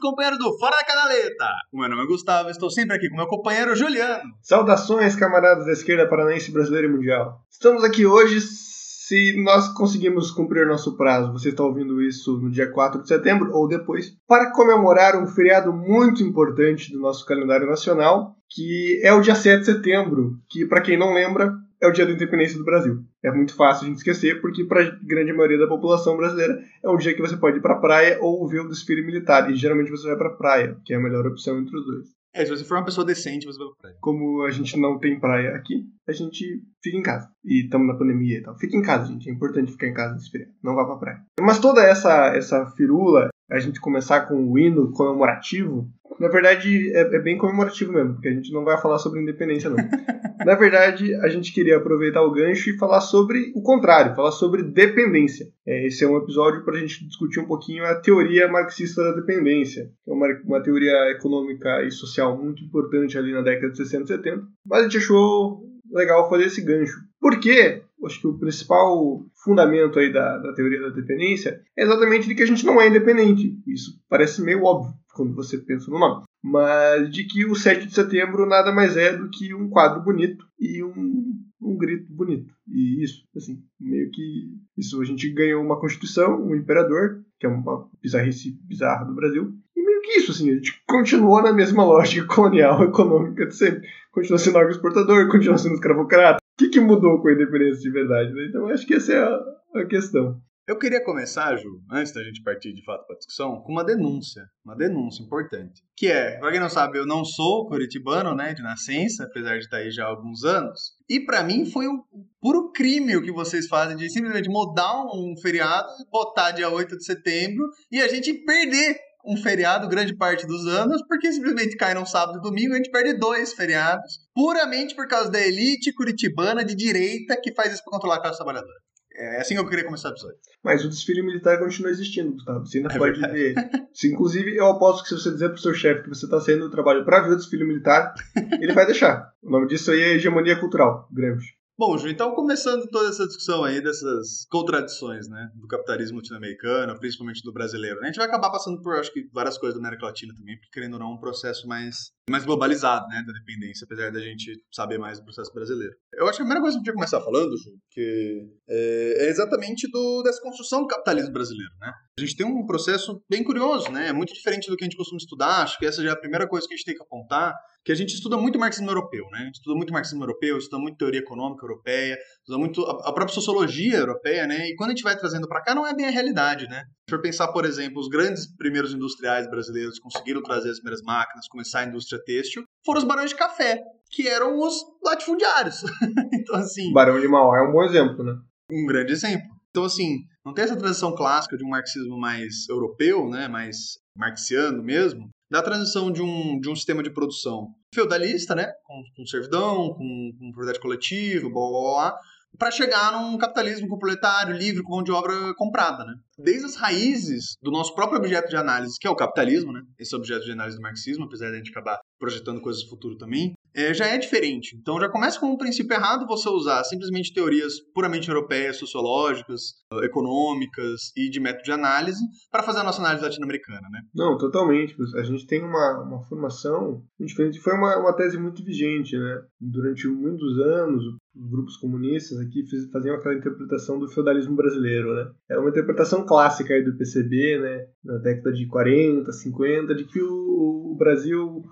Companheiros do Fora da Canaleta! O meu nome é Gustavo, estou sempre aqui com meu companheiro Juliano. Saudações, camaradas da esquerda paranaense, brasileira e mundial. Estamos aqui hoje, se nós conseguimos cumprir nosso prazo, você está ouvindo isso no dia 4 de setembro ou depois, para comemorar um feriado muito importante do nosso calendário nacional, que é o dia 7 de setembro, que, para quem não lembra, é o dia da independência do Brasil. É muito fácil a gente esquecer, porque para a grande maioria da população brasileira é um dia que você pode ir para a praia ou ver o desfile militar. E geralmente você vai para a praia, que é a melhor opção entre os dois. É, se você for uma pessoa decente, você vai pra praia. Como a gente não tem praia aqui, a gente fica em casa. E estamos na pandemia e tal. Fica em casa, gente. É importante ficar em casa nesse feriado. Não vá pra praia. Mas toda essa, essa firula, a gente começar com o hino comemorativo, na verdade é, é bem comemorativo mesmo, porque a gente não vai falar sobre independência, não. Na verdade, a gente queria aproveitar o gancho e falar sobre o contrário, falar sobre dependência. É, esse é um episódio para a gente discutir um pouquinho a teoria marxista da dependência, que é uma, uma teoria econômica e social muito importante ali na década de 60 e 70. Mas a gente achou legal fazer esse gancho. Por quê? Acho que o principal fundamento aí da, da teoria da dependência é exatamente de que a gente não é independente. Isso parece meio óbvio quando você pensa no nome mas de que o 7 de setembro nada mais é do que um quadro bonito e um, um grito bonito. E isso, assim, meio que isso a gente ganhou uma constituição, um imperador, que é uma bizarrice bizarra do Brasil, e meio que isso, assim, a gente continuou na mesma lógica colonial econômica de sempre. Continua sendo agroexportador, continua sendo escravocrata. O que, que mudou com a independência de verdade? Né? Então acho que essa é a, a questão. Eu queria começar, Ju, antes da gente partir de fato para a discussão, com uma denúncia, uma denúncia importante. Que é, para quem não sabe, eu não sou curitibano, né, de nascença, apesar de estar aí já há alguns anos. E para mim foi um puro crime o que vocês fazem de simplesmente mudar um feriado, botar dia 8 de setembro e a gente perder um feriado grande parte dos anos, porque simplesmente cai num sábado e domingo, a gente perde dois feriados, puramente por causa da elite curitibana de direita que faz isso para controlar a classe trabalhadora. É assim que eu queria começar o episódio. Mas o desfile militar continua existindo, Gustavo. Você ainda é pode verdade. ver. Se, inclusive, eu aposto que se você dizer pro seu chefe que você está saindo do trabalho para ver o desfile militar, ele vai deixar. O nome disso aí é hegemonia cultural, Gramsci. Bom, Ju, então começando toda essa discussão aí dessas contradições, né, do capitalismo latino-americano, principalmente do brasileiro, né? A gente vai acabar passando por, acho que, várias coisas da América Latina também, porque querendo ou não, é um processo mais, mais globalizado, né, da dependência, apesar da gente saber mais do processo brasileiro. Eu acho que a primeira coisa que a gente vai começar falando, Ju, que é, é exatamente do, dessa construção do capitalismo brasileiro, né? A gente tem um processo bem curioso, né? É muito diferente do que a gente costuma estudar, acho que essa já é a primeira coisa que a gente tem que apontar, que a gente estuda muito marxismo europeu, né? A gente estuda muito marxismo europeu, estuda muito teoria econômica europeia, estuda muito a, própria sociologia europeia, né? E quando a gente vai trazendo para cá, não é bem a realidade, né? Se for pensar, por exemplo, os grandes primeiros industriais brasileiros conseguiram trazer as primeiras máquinas, começar a indústria têxtil, foram os barões de café, que eram os latifundiários. então, assim... Barão de Mauá é um bom exemplo, né? Um grande exemplo. Então, assim, não tem essa transição clássica de um marxismo mais europeu, né? Mais marxiano mesmo, da transição de um, de um sistema de produção feudalista, né, com, com servidão, com, com propriedade coletiva, blá, blá, blá, para chegar num capitalismo com proletário, livre, com mão de obra comprada, né? Desde as raízes do nosso próprio objeto de análise, que é o capitalismo, né? Esse objeto de análise do marxismo, apesar de a gente acabar projetando coisas do futuro também, é, já é diferente. Então já começa com um princípio errado você usar simplesmente teorias puramente europeias, sociológicas, econômicas e de método de análise para fazer a nossa análise latino-americana, né? Não, totalmente. A gente tem uma, uma formação diferente. Foi uma, uma tese muito vigente, né? Durante muitos anos, os grupos comunistas aqui faziam aquela interpretação do feudalismo brasileiro, né? É uma interpretação clássica aí do PCB, né? Na década de 40, 50, de que o, o Brasil,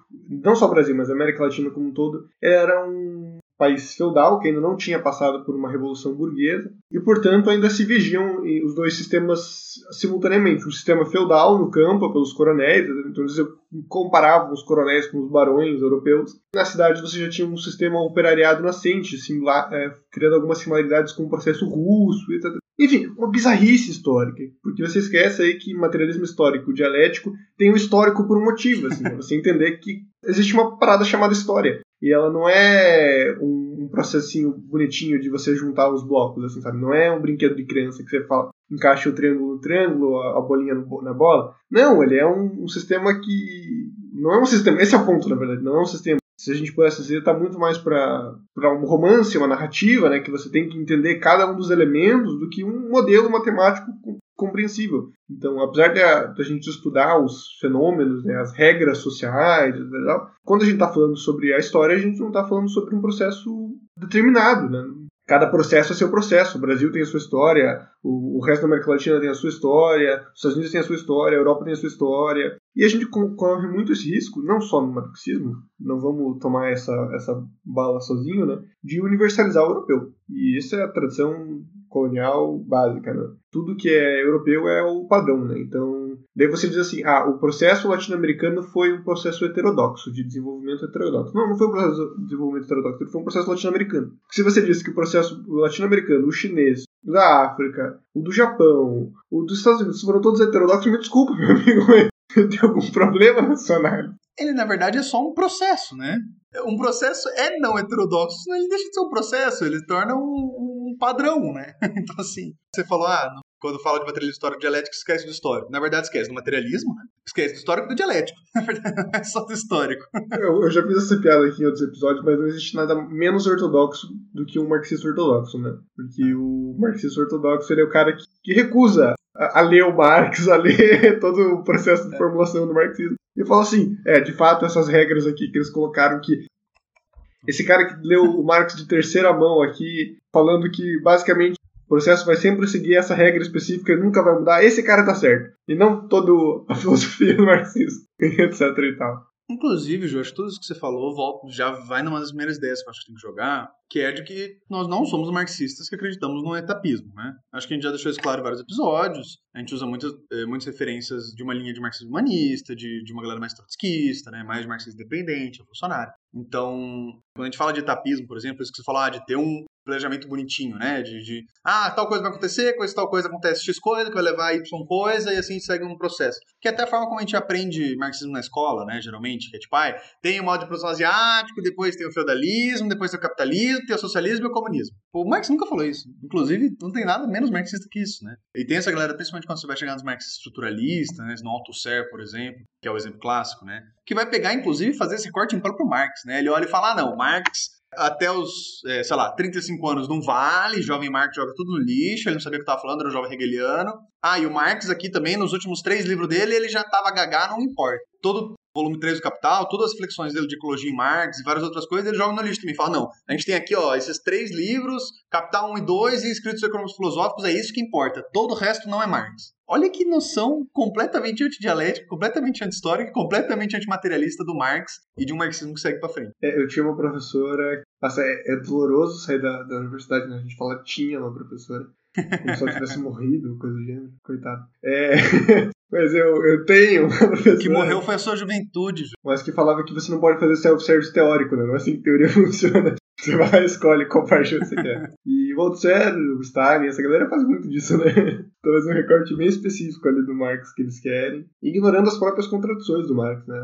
não só o Brasil, mas a América Latina como um todo, era um país feudal que ainda não tinha passado por uma revolução burguesa e, portanto, ainda se vigiam os dois sistemas simultaneamente. O sistema feudal no campo, pelos coronéis, então eles comparavam os coronéis com os barões europeus. Na cidade você já tinha um sistema operariado nascente, é, criando algumas similaridades com o processo russo, etc. Enfim, uma bizarrice histórica, porque você esquece aí que materialismo histórico dialético tem um histórico por um motivo, assim, você entender que existe uma parada chamada história. E ela não é um, processinho bonitinho de você juntar os blocos, assim, sabe? Não é um brinquedo de criança que você fala, encaixa o triângulo no triângulo, a, bolinha no, na bola. Não, ele é um, um, sistema que. Não é um sistema. Esse é o ponto, na verdade. Não é um sistema. Se a gente pudesse dizer, está muito mais para um romance, uma narrativa, né? Que você tem que entender cada um dos elementos do que um modelo matemático compreensível. Então, apesar de a, de a gente estudar os fenômenos, né, as regras sociais, quando a gente está falando sobre a história, a gente não está falando sobre um processo determinado, né? cada processo é seu processo. O Brasil tem a sua história, o, o, resto da América Latina tem a sua história, os Estados Unidos tem a sua história, a Europa tem a sua história. E a gente corre muito esse risco, não só no marxismo, não vamos tomar essa, essa bala sozinho, né, de universalizar o europeu. E isso é a tradição colonial básica, né? Tudo que é europeu é o padrão, né? Então, daí você diz assim, ah, o processo latino-americano foi um processo heterodoxo, de desenvolvimento heterodoxo. Não, não foi um processo de desenvolvimento heterodoxo, foi um processo latino-americano. Se você diz que o processo latino-americano, o chinês, o da África, o do Japão, o dos Estados Unidos foram todos heterodoxos, me desculpa, meu amigo, tem algum problema na sua análise? Ele, na verdade, é só um processo, né? Um processo é não heterodoxo, senão ele deixa de ser um processo, ele torna um padrão, né? Então, assim, você falou, ah, quando fala de materialismo histórico dialético, esquece do histórico. Na verdade, esquece do materialismo, né? esquece do histórico e do dialético. Na verdade, é só do histórico. Eu, eu, já fiz essa piada aqui em outros episódios, mas não existe nada menos ortodoxo do que um marxista ortodoxo, né? Porque o marxista ortodoxo ele é o cara que, que recusa a, a, ler o Marx, a ler todo o processo de é. formulação do marxismo. E fala assim, é, de fato, essas regras aqui que eles colocaram que esse cara que leu o Marx de terceira mão aqui, falando que basicamente o processo vai sempre seguir essa regra específica e nunca vai mudar, esse cara tá certo. E não toda a filosofia do marxismo, etc e tal. Inclusive, Ju, acho que tudo isso que você falou já vai numa das primeiras ideias que eu acho que tem que jogar, que é de que nós não somos marxistas que acreditamos no etapismo, né? Acho que a gente já deixou isso claro em vários episódios. A gente usa muitas, eh, muitas referências de uma linha de marxismo humanista, de, de uma galera mais trotskista, né? Mais de marxismo independente, revolucionário. Então, quando a gente fala de etapismo, por exemplo, isso que você falou, ah, de ter um planejamento bonitinho, né? De, de, ah, tal coisa vai acontecer, coisa tal coisa acontece X coisa, que vai levar Y coisa, e assim segue um processo. Que é até a forma como a gente aprende marxismo na escola, né? Geralmente, que é tipo, ah, tem o modo de produção asiático, depois tem o feudalismo, depois tem o capitalismo, tem o socialismo e o comunismo. O Marx nunca falou isso. Inclusive, não tem nada menos marxista que isso, né? E tem essa galera, principalmente quando você vai chegar nos marxistas estruturalistas, né? No Althusser, por exemplo, que é o exemplo clássico, né? Que vai pegar, inclusive, fazer esse corte em próprio Marx, né? Ele olha e fala, ah, não, Marx até os, é, sei lá, 35 anos não vale, jovem Marx joga tudo no lixo, ele não sabia o que estava falando, era um jovem hegeliano. Ah, e o Marx aqui também, nos últimos três livros dele, ele já estava gagá, não importa. Todo volume 3 do Capital, todas as flexões dele de ecologia em Marx e várias outras coisas, ele joga no lixo também. Fala, não, a gente tem aqui, ó, esses três livros, Capital 1 e 2 e Escritos Econômicos Filosóficos, é isso que importa. Todo o resto não é Marx. Olha que noção completamente antidialética, completamente anti-histórica, completamente antimaterialista do Marx e de um marxismo que segue para frente. É, eu tinha uma professora. É, é doloroso sair da, da universidade, né? A gente fala tinha uma professora. Como se ela tivesse morrido, coisa do gênero. Coitado. É. Mas eu, eu tenho uma professora. Que morreu foi a sua juventude. Mas que falava que você não pode fazer self-service teórico, né? Não é assim que teoria funciona. Você vai escolhe qual parte você quer. E Voltaire, o Stalin, essa galera faz muito disso, né? Talvez um recorte bem específico ali do Marx que eles querem, ignorando as próprias contradições do Marx, né?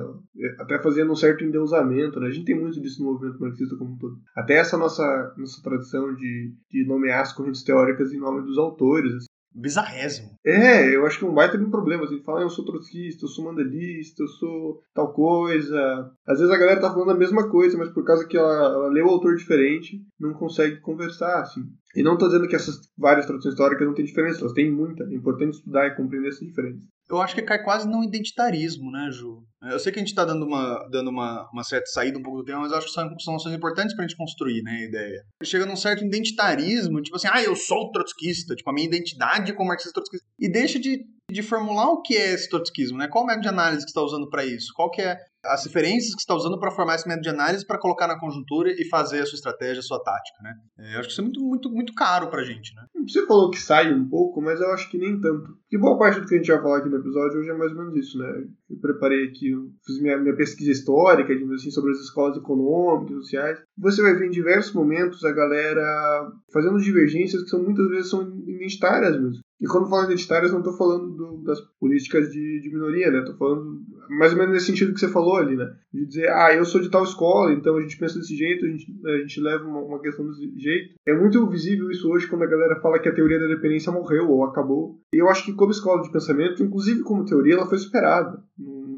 Até fazendo um certo endeusamento, né? A gente tem muito disso no movimento marxista como um todo. Até essa nossa, nossa tradição de, de nomear as correntes teóricas em nome dos autores, assim bizarrésimo. É, eu acho que um baita de um problema. Assim, fala, eu sou trotskista, eu sou mandelista, eu sou tal coisa. Às vezes a galera tá falando a mesma coisa, mas por causa que ela, ela leu o autor diferente, não consegue conversar, assim. E não tô dizendo que essas várias traduções históricas não têm diferença, elas têm muita. É importante estudar e compreender essas diferenças. Eu acho que cai quase num identitarismo, né, Ju? Eu sei que a gente está dando, uma, dando uma, uma certa saída um pouco do tema, mas acho que são, são noções importantes para a gente construir, né, a ideia. Chega num certo identitarismo, tipo assim, ah, eu sou trotskista, tipo, a minha identidade como marxista trotskista. E deixa de, de formular o que é esse trotskismo, né? Qual o método de análise que está usando para isso? Qual que é as referências que você está usando para formar esse método de análise para colocar na conjuntura e fazer a sua estratégia, a sua tática, né? É, eu acho que isso é muito, muito, muito caro para a gente, né? Você falou que sai um pouco, mas eu acho que nem tanto. Que boa parte do que a gente vai falar aqui no episódio hoje é mais ou menos isso, né? Eu preparei aqui, fiz minha, minha pesquisa histórica, assim, sobre as escolas econômicas, sociais. Você vai ver em diversos momentos a galera fazendo divergências que são muitas vezes são identitárias mesmo. E quando falo identitárias, não estou falando do, das políticas de, de minoria, né? Estou falando mais ou menos nesse sentido que você falou ali, né? De dizer, ah, eu sou de tal escola, então a gente pensa desse jeito, a gente, a gente leva uma, uma questão desse jeito. É muito visível isso hoje quando a galera fala que a teoria da dependência morreu ou acabou. E eu acho que como escola de pensamento, inclusive como teoria, ela foi superada.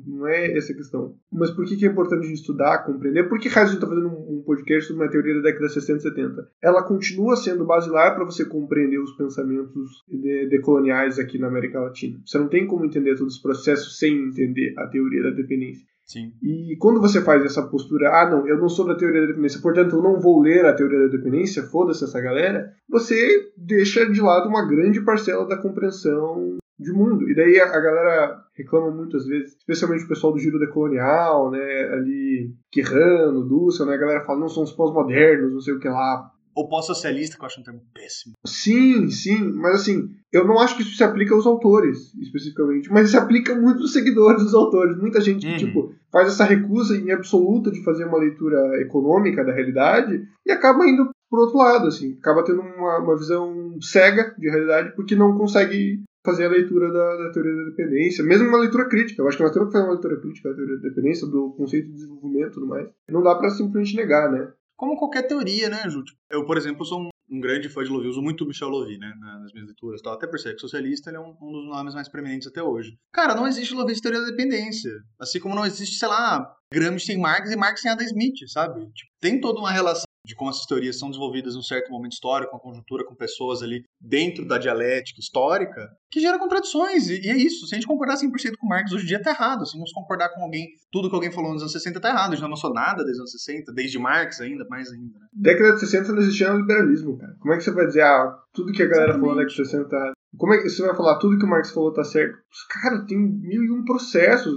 Não é essa a questão. Mas por que, que é importante a gente estudar, compreender? Por que gente está fazendo um, um podcast sobre uma teoria da década de 60 e 70? Ela continua sendo basilar para você compreender os pensamentos decoloniais de aqui na América Latina. Você não tem como entender todo esse processo sem entender a teoria da dependência. Sim. E quando você faz essa postura, ah, não, eu não sou da teoria da dependência, portanto eu não vou ler a teoria da dependência, foda-se essa galera, você deixa de lado uma grande parcela da compreensão de mundo. E daí a, galera reclama muitas vezes, especialmente o pessoal do giro decolonial, né, ali, Quirrano, Dussel, né, a galera fala, não, são os pós-modernos, não sei o que lá. Ou pós-socialista, que eu acho um termo péssimo. Sim, sim, mas assim, eu não acho que isso se aplica aos autores, especificamente, mas se aplica muito aos seguidores dos autores. Muita gente uhum. tipo, faz essa recusa em absoluta de fazer uma leitura econômica da realidade e acaba indo por outro lado, assim, acaba tendo uma, uma visão cega de realidade porque não consegue fazer a leitura da, da, teoria da dependência, mesmo uma leitura crítica. Eu acho que nós temos que fazer uma leitura crítica da teoria da dependência, do conceito de desenvolvimento e tudo mais. Não dá para simplesmente negar, né? Como qualquer teoria, né, Ju? Eu, por exemplo, sou um, grande fã de Louvi, uso muito Michel Louvi, né, nas minhas leituras, tal. até por ser socialista, ele é um, um, dos nomes mais preeminentes até hoje. Cara, não existe Louvi de teoria da dependência. Assim como não existe, sei lá, Gramsci sem Marx e Marx sem Adam Smith, sabe? Tipo, tem toda uma relação de como essas teorias são desenvolvidas em um certo momento histórico, com a conjuntura, com pessoas ali dentro da dialética histórica, que gera contradições. E, e é isso. Se a gente concordar 100% com Marx hoje em dia, tá errado. Se vamos concordar com alguém, tudo que alguém falou nos anos 60 tá errado. A gente não avançou nada desde os anos 60, desde Marx ainda, mais ainda. Né? Década de 60 não existia liberalismo, cara. Como é que você vai dizer, ah, tudo que a galera Exatamente. falou na década de 60 tá como é que você vai falar tudo que o Marx falou tá certo? Cara, tem mil e um processos.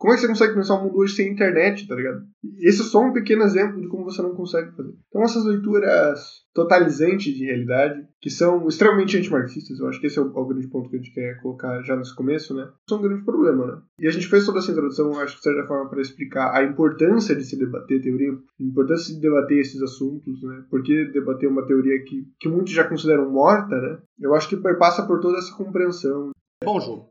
Como é que você consegue pensar um mundo hoje sem internet, tá ligado? Esse é só um pequeno exemplo de como você não consegue fazer. Então essas leituras totalizantes de realidade, que são extremamente antimarxistas, eu acho que esse é o, o, grande ponto que a gente quer colocar já nesse começo, né? São um grande problema, né? E a gente fez toda essa introdução, acho que de certa forma, para explicar a importância de se debater teoria, a importância de debater esses assuntos, né? Porque debater uma teoria que, que muitos já consideram morta, né? Eu acho que perpassa por toda essa compreensão Bom, Ju,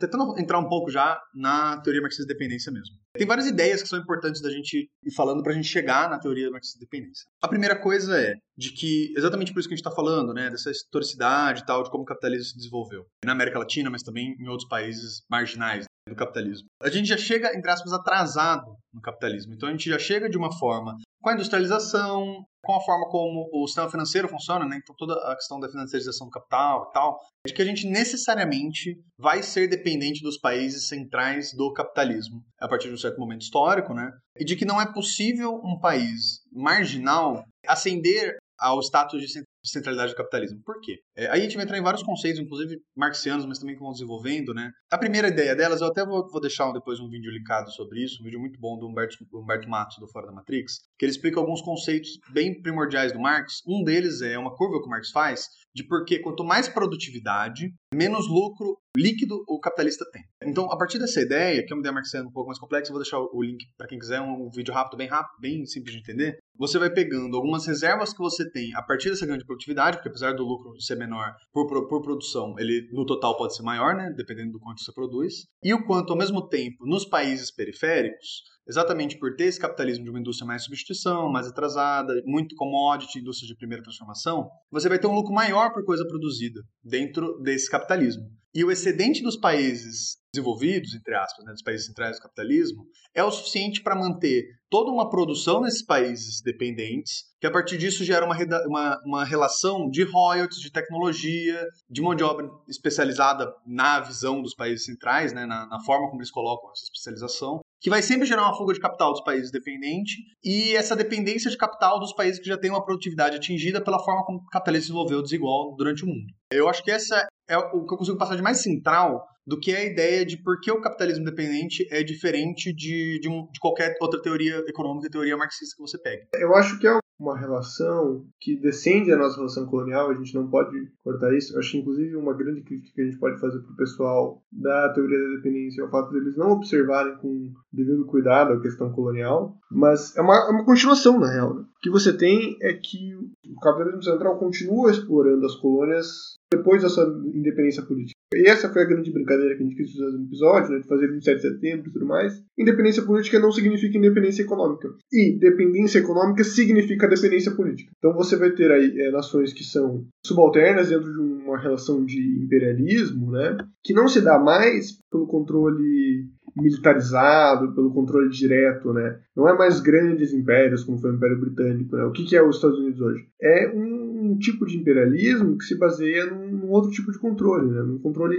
tentando entrar um pouco já na teoria marxista-dependência mesmo. Tem várias ideias que são importantes da gente ir falando para a gente chegar na teoria marxista-dependência. A primeira coisa é de que, exatamente por isso que a gente está falando, né, dessa historicidade e tal, de como o capitalismo se desenvolveu. Na América Latina, mas também em outros países marginais do capitalismo. A gente já chega, entre aspas, atrasado no capitalismo. Então a gente já chega de uma forma com a industrialização, com a forma como o sistema financeiro funciona, né? Então toda a questão da financiarização do capital e tal, de que a gente necessariamente vai ser dependente dos países centrais do capitalismo a partir de um certo momento histórico, né? E de que não é possível um país marginal ascender ao status de de centralidade do capitalismo. Por quê? É, aí a gente vai entrar em vários conceitos, inclusive marxianos, mas também que vão desenvolvendo, né? A primeira ideia delas, eu até vou, vou deixar depois um vídeo linkado sobre isso, um vídeo muito bom do Humberto, Humberto Matos, do Fora da Matrix, que ele explica alguns conceitos bem primordiais do Marx. Um deles é uma curva que o Marx faz de porque quanto mais produtividade, menos lucro líquido o capitalista tem. Então, a partir dessa ideia, que é uma ideia marxiana um pouco mais complexa, vou deixar o link para quem quiser, um vídeo rápido, bem rápido, bem simples de entender. Você vai pegando algumas reservas que você tem a partir dessa grande produtividade, porque apesar do lucro ser menor por, por, por, produção, ele no total pode ser maior, né, dependendo do quanto você produz, e o quanto ao mesmo tempo nos países periféricos, exatamente por ter esse capitalismo de uma indústria mais substituição, mais atrasada, muito commodity, indústria de primeira transformação, você vai ter um lucro maior por coisa produzida dentro desse capitalismo. E o excedente dos países desenvolvidos, entre aspas, né, dos países centrais do capitalismo, é o suficiente para manter toda uma produção nesses países dependentes, que a partir disso gera uma, uma, uma relação de royalties, de tecnologia, de mão de obra especializada na visão dos países centrais, né, na, na forma como eles colocam essa especialização, que vai sempre gerar uma fuga de capital dos países dependentes e essa dependência de capital dos países que já têm uma produtividade atingida pela forma como o capitalismo se desenvolveu desigual durante o mundo. Eu acho que essa é o que eu consigo passar de mais central do que a ideia de por que o capitalismo dependente é diferente de, de, um, de qualquer outra teoria econômica, teoria marxista que você pegue. Eu acho que é uma relação que descende a nossa relação colonial, a gente não pode cortar isso. Eu acho inclusive, uma grande crítica que a gente pode fazer para o pessoal da teoria da dependência é o fato deles não observarem com devido cuidado a questão colonial, mas é uma, é uma continuação, na real. Né? O que você tem é que o capitalismo central continua explorando as colônias depois dessa independência política. E essa foi a grande brincadeira que a gente quis fazer no episódio, né, de fazer 27 de setembro e tudo mais. Independência política não significa independência econômica. E dependência econômica significa dependência política. Então você vai ter aí é, nações que são subalternas dentro de uma relação de imperialismo, né, que não se dá mais pelo controle militarizado, pelo controle direto, né? Não é mais grandes impérios como foi o Império Britânico, né? O que, que é os Estados Unidos hoje? É um, um tipo de imperialismo que se baseia num, num outro tipo de controle, né? Num controle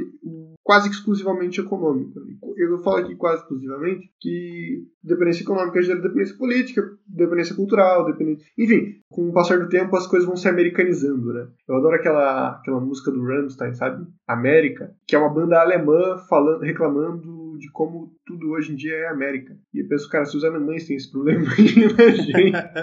quase exclusivamente econômico. Eu falo aqui quase exclusivamente que dependência econômica gera dependência política, dependência cultural, dependência... Enfim, com o passar do tempo as coisas vão se americanizando, né? Eu adoro aquela, aquela música do Rammstein, sabe? América, que é uma banda alemã falando, reclamando de como tudo hoje em dia é América. E eu penso, cara, se os alemães têm esse problema, imagina.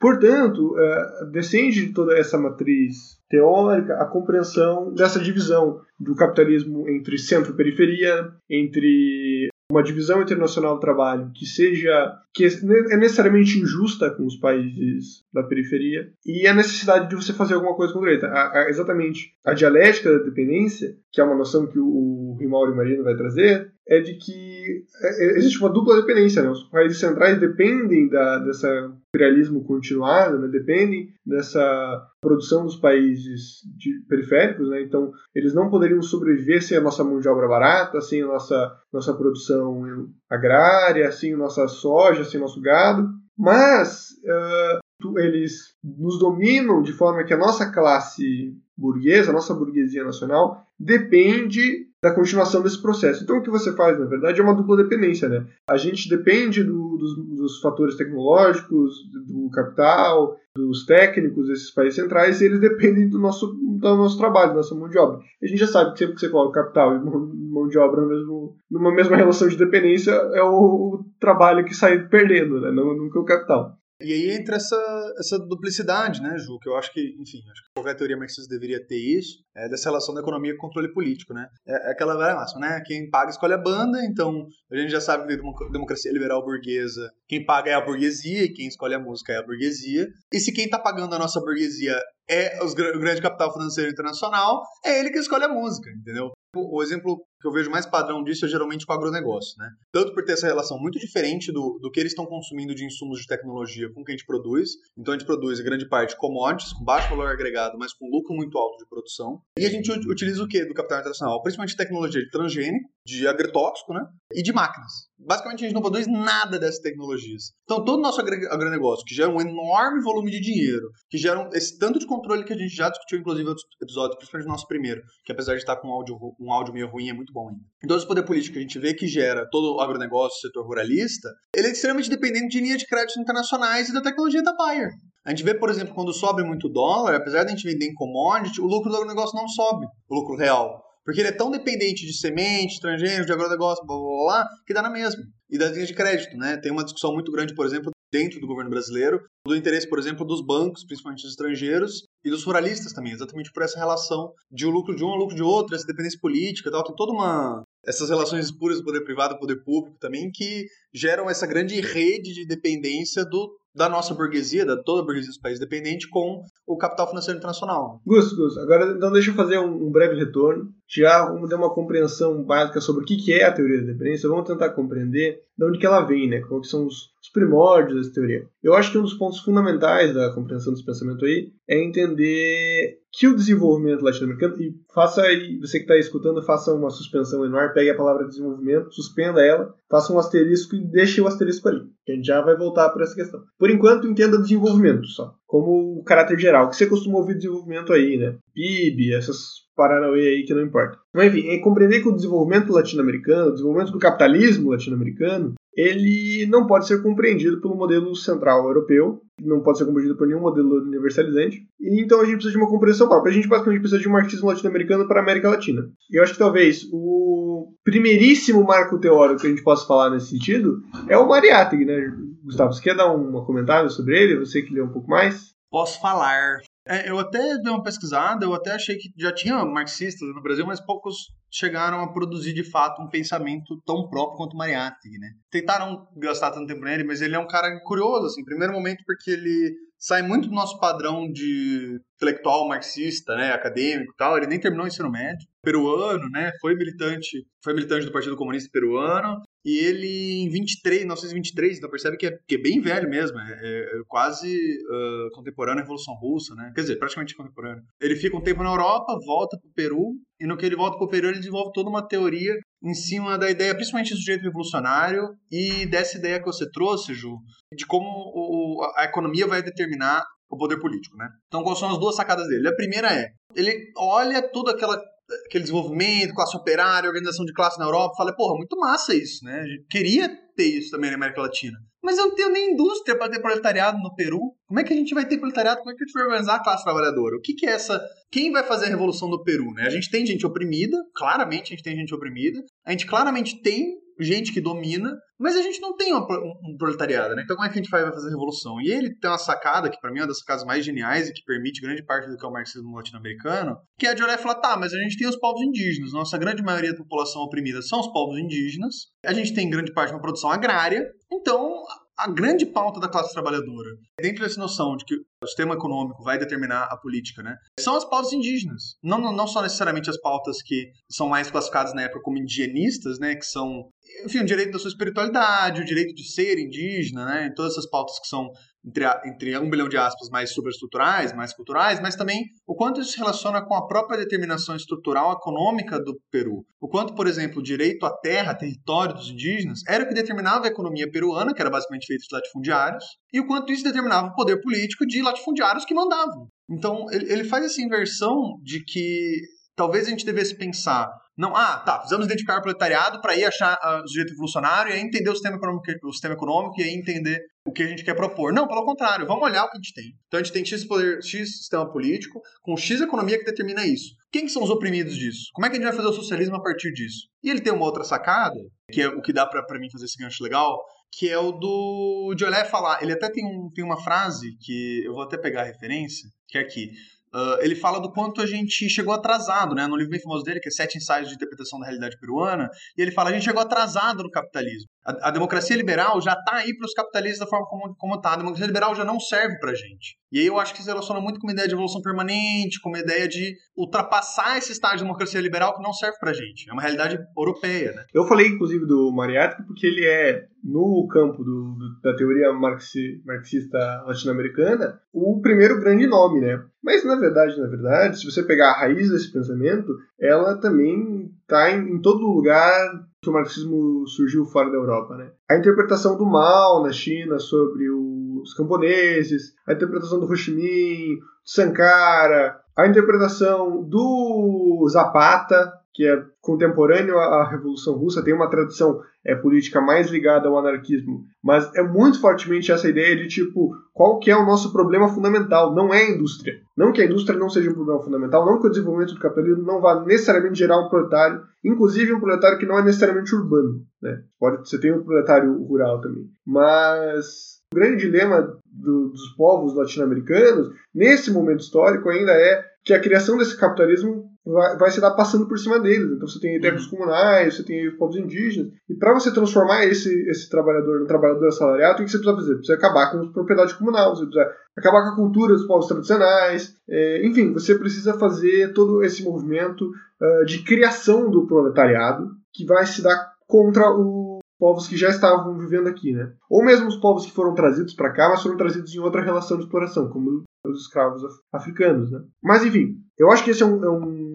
Portanto, uh, descende de toda essa matriz teórica a compreensão dessa divisão do capitalismo entre centro e periferia, entre uma divisão internacional do trabalho que seja que é necessariamente injusta com os países da periferia e a necessidade de você fazer alguma coisa contra ele. A, a, exatamente a dialética da dependência, que é uma noção que o, o Rimauri Marino vai trazer, é de que é, é, existe uma dupla dependência. Né? Os países centrais dependem da, dessa imperialismo continuado, né? dependem dessa produção dos países de, periféricos, né? então eles não poderiam sobreviver sem a nossa mão de obra barata, sem a nossa, nossa produção agrária, sem a nossa soja, sem o nosso gado, mas uh, eles nos dominam de forma que a nossa classe burguesa, a nossa burguesia nacional, depende da continuação desse processo. Então, o que você faz, na verdade, é uma dupla dependência. Né? A gente depende do, dos, dos, fatores tecnológicos, do capital, dos técnicos desses países centrais, e eles dependem do nosso, do nosso trabalho, da nossa mão de obra. A gente já sabe que sempre que você coloca capital e mão de obra mesmo, numa mesma relação de dependência, é o, o trabalho que sai perdendo, né? não, nunca o capital. E aí entra essa, essa duplicidade, né, Ju? Que eu acho que, enfim, acho que qualquer teoria marxista deveria ter isso, é dessa relação da economia com o controle político, né? É, é aquela velha máxima, né? Quem paga escolhe a banda, então a gente já sabe que na democracia liberal burguesa, quem paga é a burguesia e quem escolhe a música é a burguesia. E se quem tá pagando a nossa burguesia é os, o grande capital financeiro internacional, é ele que escolhe a música, entendeu? O exemplo que eu vejo mais padrão disso é geralmente com o agronegócio, né? Tanto por ter essa relação muito diferente do, do que eles estão consumindo de insumos de tecnologia com o que a gente produz. Então a gente produz, em grande parte, commodities com baixo valor agregado, mas com lucro muito alto de produção. E a gente utiliza o que do capital internacional? Principalmente tecnologia de transgênico, de agrotóxico, né? E de máquinas. Basicamente a gente não produz nada dessas tecnologias. Então todo o nosso agronegócio, que gera um enorme volume de dinheiro, que gera esse tanto de controle que a gente já discutiu, inclusive, em outros episódios, principalmente no nosso primeiro, que apesar de estar com um áudio, um áudio meio ruim, é muito bom ainda. Então, esse poder político que a gente vê que gera todo o agronegócio, o setor ruralista, ele é extremamente dependente de linhas de crédito internacionais e da tecnologia da Bayer. A gente vê, por exemplo, quando sobe muito dólar, apesar de a gente vender em commodity, o lucro do agronegócio não sobe, o lucro real. Porque ele é tão dependente de semente, estrangeiro, de agronegócio, blá, blá, blá, que dá na mesma. E das linhas de crédito, né? Tem uma discussão muito grande, por exemplo, dentro do governo brasileiro, do interesse, por exemplo, dos bancos, principalmente dos estrangeiros, e dos ruralistas também, exatamente por essa relação de o um lucro de um ao lucro de outro, essa dependência política e tal. Tem toda uma. essas relações escuras do poder privado e do poder público também, que geram essa grande rede de dependência do da nossa burguesia, da toda a burguesia dos países dependente, com o capital financeiro internacional. Gusto, Gusto, agora então deixa eu fazer um, um breve retorno. Já vamos dar uma compreensão básica sobre o que, que é a teoria da dependência, vamos tentar compreender de onde que ela vem, né? Quais são os, os primórdios dessa teoria. Eu acho que um dos pontos fundamentais da compreensão desse pensamento aí é entender que o desenvolvimento latino-americano, e faça aí, você que está escutando, faça uma suspensão enorme, pegue a palavra desenvolvimento, suspenda ela, faça um asterisco e deixe o asterisco ali. A gente já vai voltar para essa questão. Por enquanto, entenda desenvolvimento só, como o caráter geral, que você costuma ouvir desenvolvimento aí, né? PIB, essas Paranauê aí que não importa. Mas enfim, é compreender que o desenvolvimento latino-americano, o desenvolvimento do capitalismo latino-americano, ele não pode ser compreendido pelo modelo central europeu, não pode ser compreendido por nenhum modelo universalizante, e então a gente precisa de uma compreensão própria. A gente basicamente precisa de um marxismo latino-americano para a América Latina. E eu acho que talvez o primeiríssimo marco teórico que a gente possa falar nesse sentido é o Mariátegui, né? Gustavo, você quer dar um comentário sobre ele? Você que lê um pouco mais? Posso falar. É, eu até dei uma pesquisada, eu até achei que já tinha marxistas no Brasil, mas poucos chegaram a produzir de fato um pensamento tão próprio quanto Mariátegui, né? Tentaram gastar tanto tempo nele, mas ele é um cara curioso, assim, primeiro momento porque ele sai muito do nosso padrão de intelectual marxista, né, acadêmico tal, ele nem terminou o ensino médio, peruano, né, foi militante, foi militante do Partido Comunista Peruano, e ele, em 23, 1923, então percebe que é, que é bem velho mesmo, é, é quase uh, contemporâneo à Revolução Russa, né? Quer dizer, praticamente contemporâneo. Ele fica um tempo na Europa, volta para o Peru, e no que ele volta para o Peru, ele desenvolve toda uma teoria em cima da ideia, principalmente do direito revolucionário e dessa ideia que você trouxe, Ju, de como o, a economia vai determinar o poder político, né? Então, quais são as duas sacadas dele? A primeira é, ele olha tudo aquela aquele desenvolvimento, classe operária, organização de classe na Europa, fala, porra, muito massa isso, né? queria ter isso também na América Latina. Mas eu não tenho nem indústria para ter proletariado no Peru. Como é que a gente vai ter proletariado? Como é que a gente vai organizar a classe trabalhadora? O que, que é essa. Quem vai fazer a revolução no Peru? Né? A gente tem gente oprimida, claramente a gente tem gente oprimida. A gente claramente tem gente que domina, mas a gente não tem uma, um, proletariado, né? Então como é que a gente vai fazer a revolução? E ele tem uma sacada, que para mim é uma das sacadas mais geniais e que permite grande parte do que é o marxismo latino-americano, que é de olhar e falar, tá, mas a gente tem os povos indígenas, nossa grande maioria da população oprimida são os povos indígenas, a gente tem grande parte de uma produção agrária, então a grande pauta da classe trabalhadora, dentro dessa noção de que o sistema econômico vai determinar a política, né, são as pautas indígenas. Não, não só necessariamente as pautas que são mais classificadas na época como indigenistas, né, que são, enfim, o direito da sua espiritualidade, o direito de ser indígena, né, todas essas pautas que são entre, entre um bilhão de aspas, mais superestruturais, mais culturais, mas também o quanto isso se relaciona com a própria determinação estrutural econômica do Peru. O quanto, por exemplo, o direito à terra, território dos indígenas, era o que determinava a economia peruana, que era basicamente feita de latifundiários, e o quanto isso determinava o poder político de latifundiários que mandavam. Então, ele faz essa inversão de que talvez a gente devesse pensar não, ah, tá, precisamos identificar o proletariado para ir achar uh, o sujeito revolucionário e aí entender o sistema, econômico, o sistema econômico e aí entender o que a gente quer propor. Não, pelo contrário, vamos olhar o que a gente tem. Então a gente tem X poder, X sistema político, com X economia que determina isso. Quem que são os oprimidos disso? Como é que a gente vai fazer o socialismo a partir disso? E ele tem uma outra sacada, que é o que dá para mim fazer esse gancho legal, que é o do de olhar e falar. Ele até tem, um, tem uma frase que eu vou até pegar a referência, que é aqui. Uh, ele fala do quanto a gente chegou atrasado, né? No livro bem famoso dele, que é Sete Ensaios de Interpretação da Realidade Peruana, e ele fala a gente chegou atrasado no capitalismo. A, a democracia liberal já está aí para os capitalistas da forma como, como tá. A democracia liberal já não serve para gente. E aí eu acho que se relaciona muito com uma ideia de evolução permanente, com uma ideia de ultrapassar esse estágio de democracia liberal que não serve para a gente. É uma realidade europeia, né? Eu falei, inclusive, do Mariátrico porque ele é, no campo do, do, da teoria marxi, marxista latino-americana, o primeiro grande nome, né? Mas na verdade, na verdade, se você pegar a raiz desse pensamento, ela também está em, em, todo lugar que o marxismo surgiu fora da Europa, né? A interpretação do mal na China sobre os camponeses, a interpretação do Ho Chi Minh, do Sankara, a interpretação do Zapata que é contemporâneo à Revolução Russa, tem uma tradição é, política mais ligada ao anarquismo, mas é muito fortemente essa ideia de tipo, qual que é o nosso problema fundamental? Não é a indústria. Não que a indústria não seja um problema fundamental, não que o desenvolvimento do capitalismo não vá necessariamente gerar um proletário, inclusive um proletário que não é necessariamente urbano. Né? Pode, você tem um proletário rural também. Mas o grande dilema do, dos povos latino-americanos, nesse momento histórico, ainda é que a criação desse capitalismo vai, vai se dar passando por cima deles. Então você tem terras uhum. comunais, você tem os povos indígenas. E para você transformar esse, esse trabalhador no trabalhador assalariado, o que você precisa fazer? Você precisa acabar com a propriedade comunal, você precisa acabar com a cultura dos povos tradicionais. É, enfim, você precisa fazer todo esse movimento uh, de criação do proletariado que vai se dar contra os povos que já estavam vivendo aqui, né? Ou mesmo os povos que foram trazidos para cá, mas foram trazidos em outra relação de exploração, como os escravos africanos, né? Mas enfim, eu acho que esse é um, é um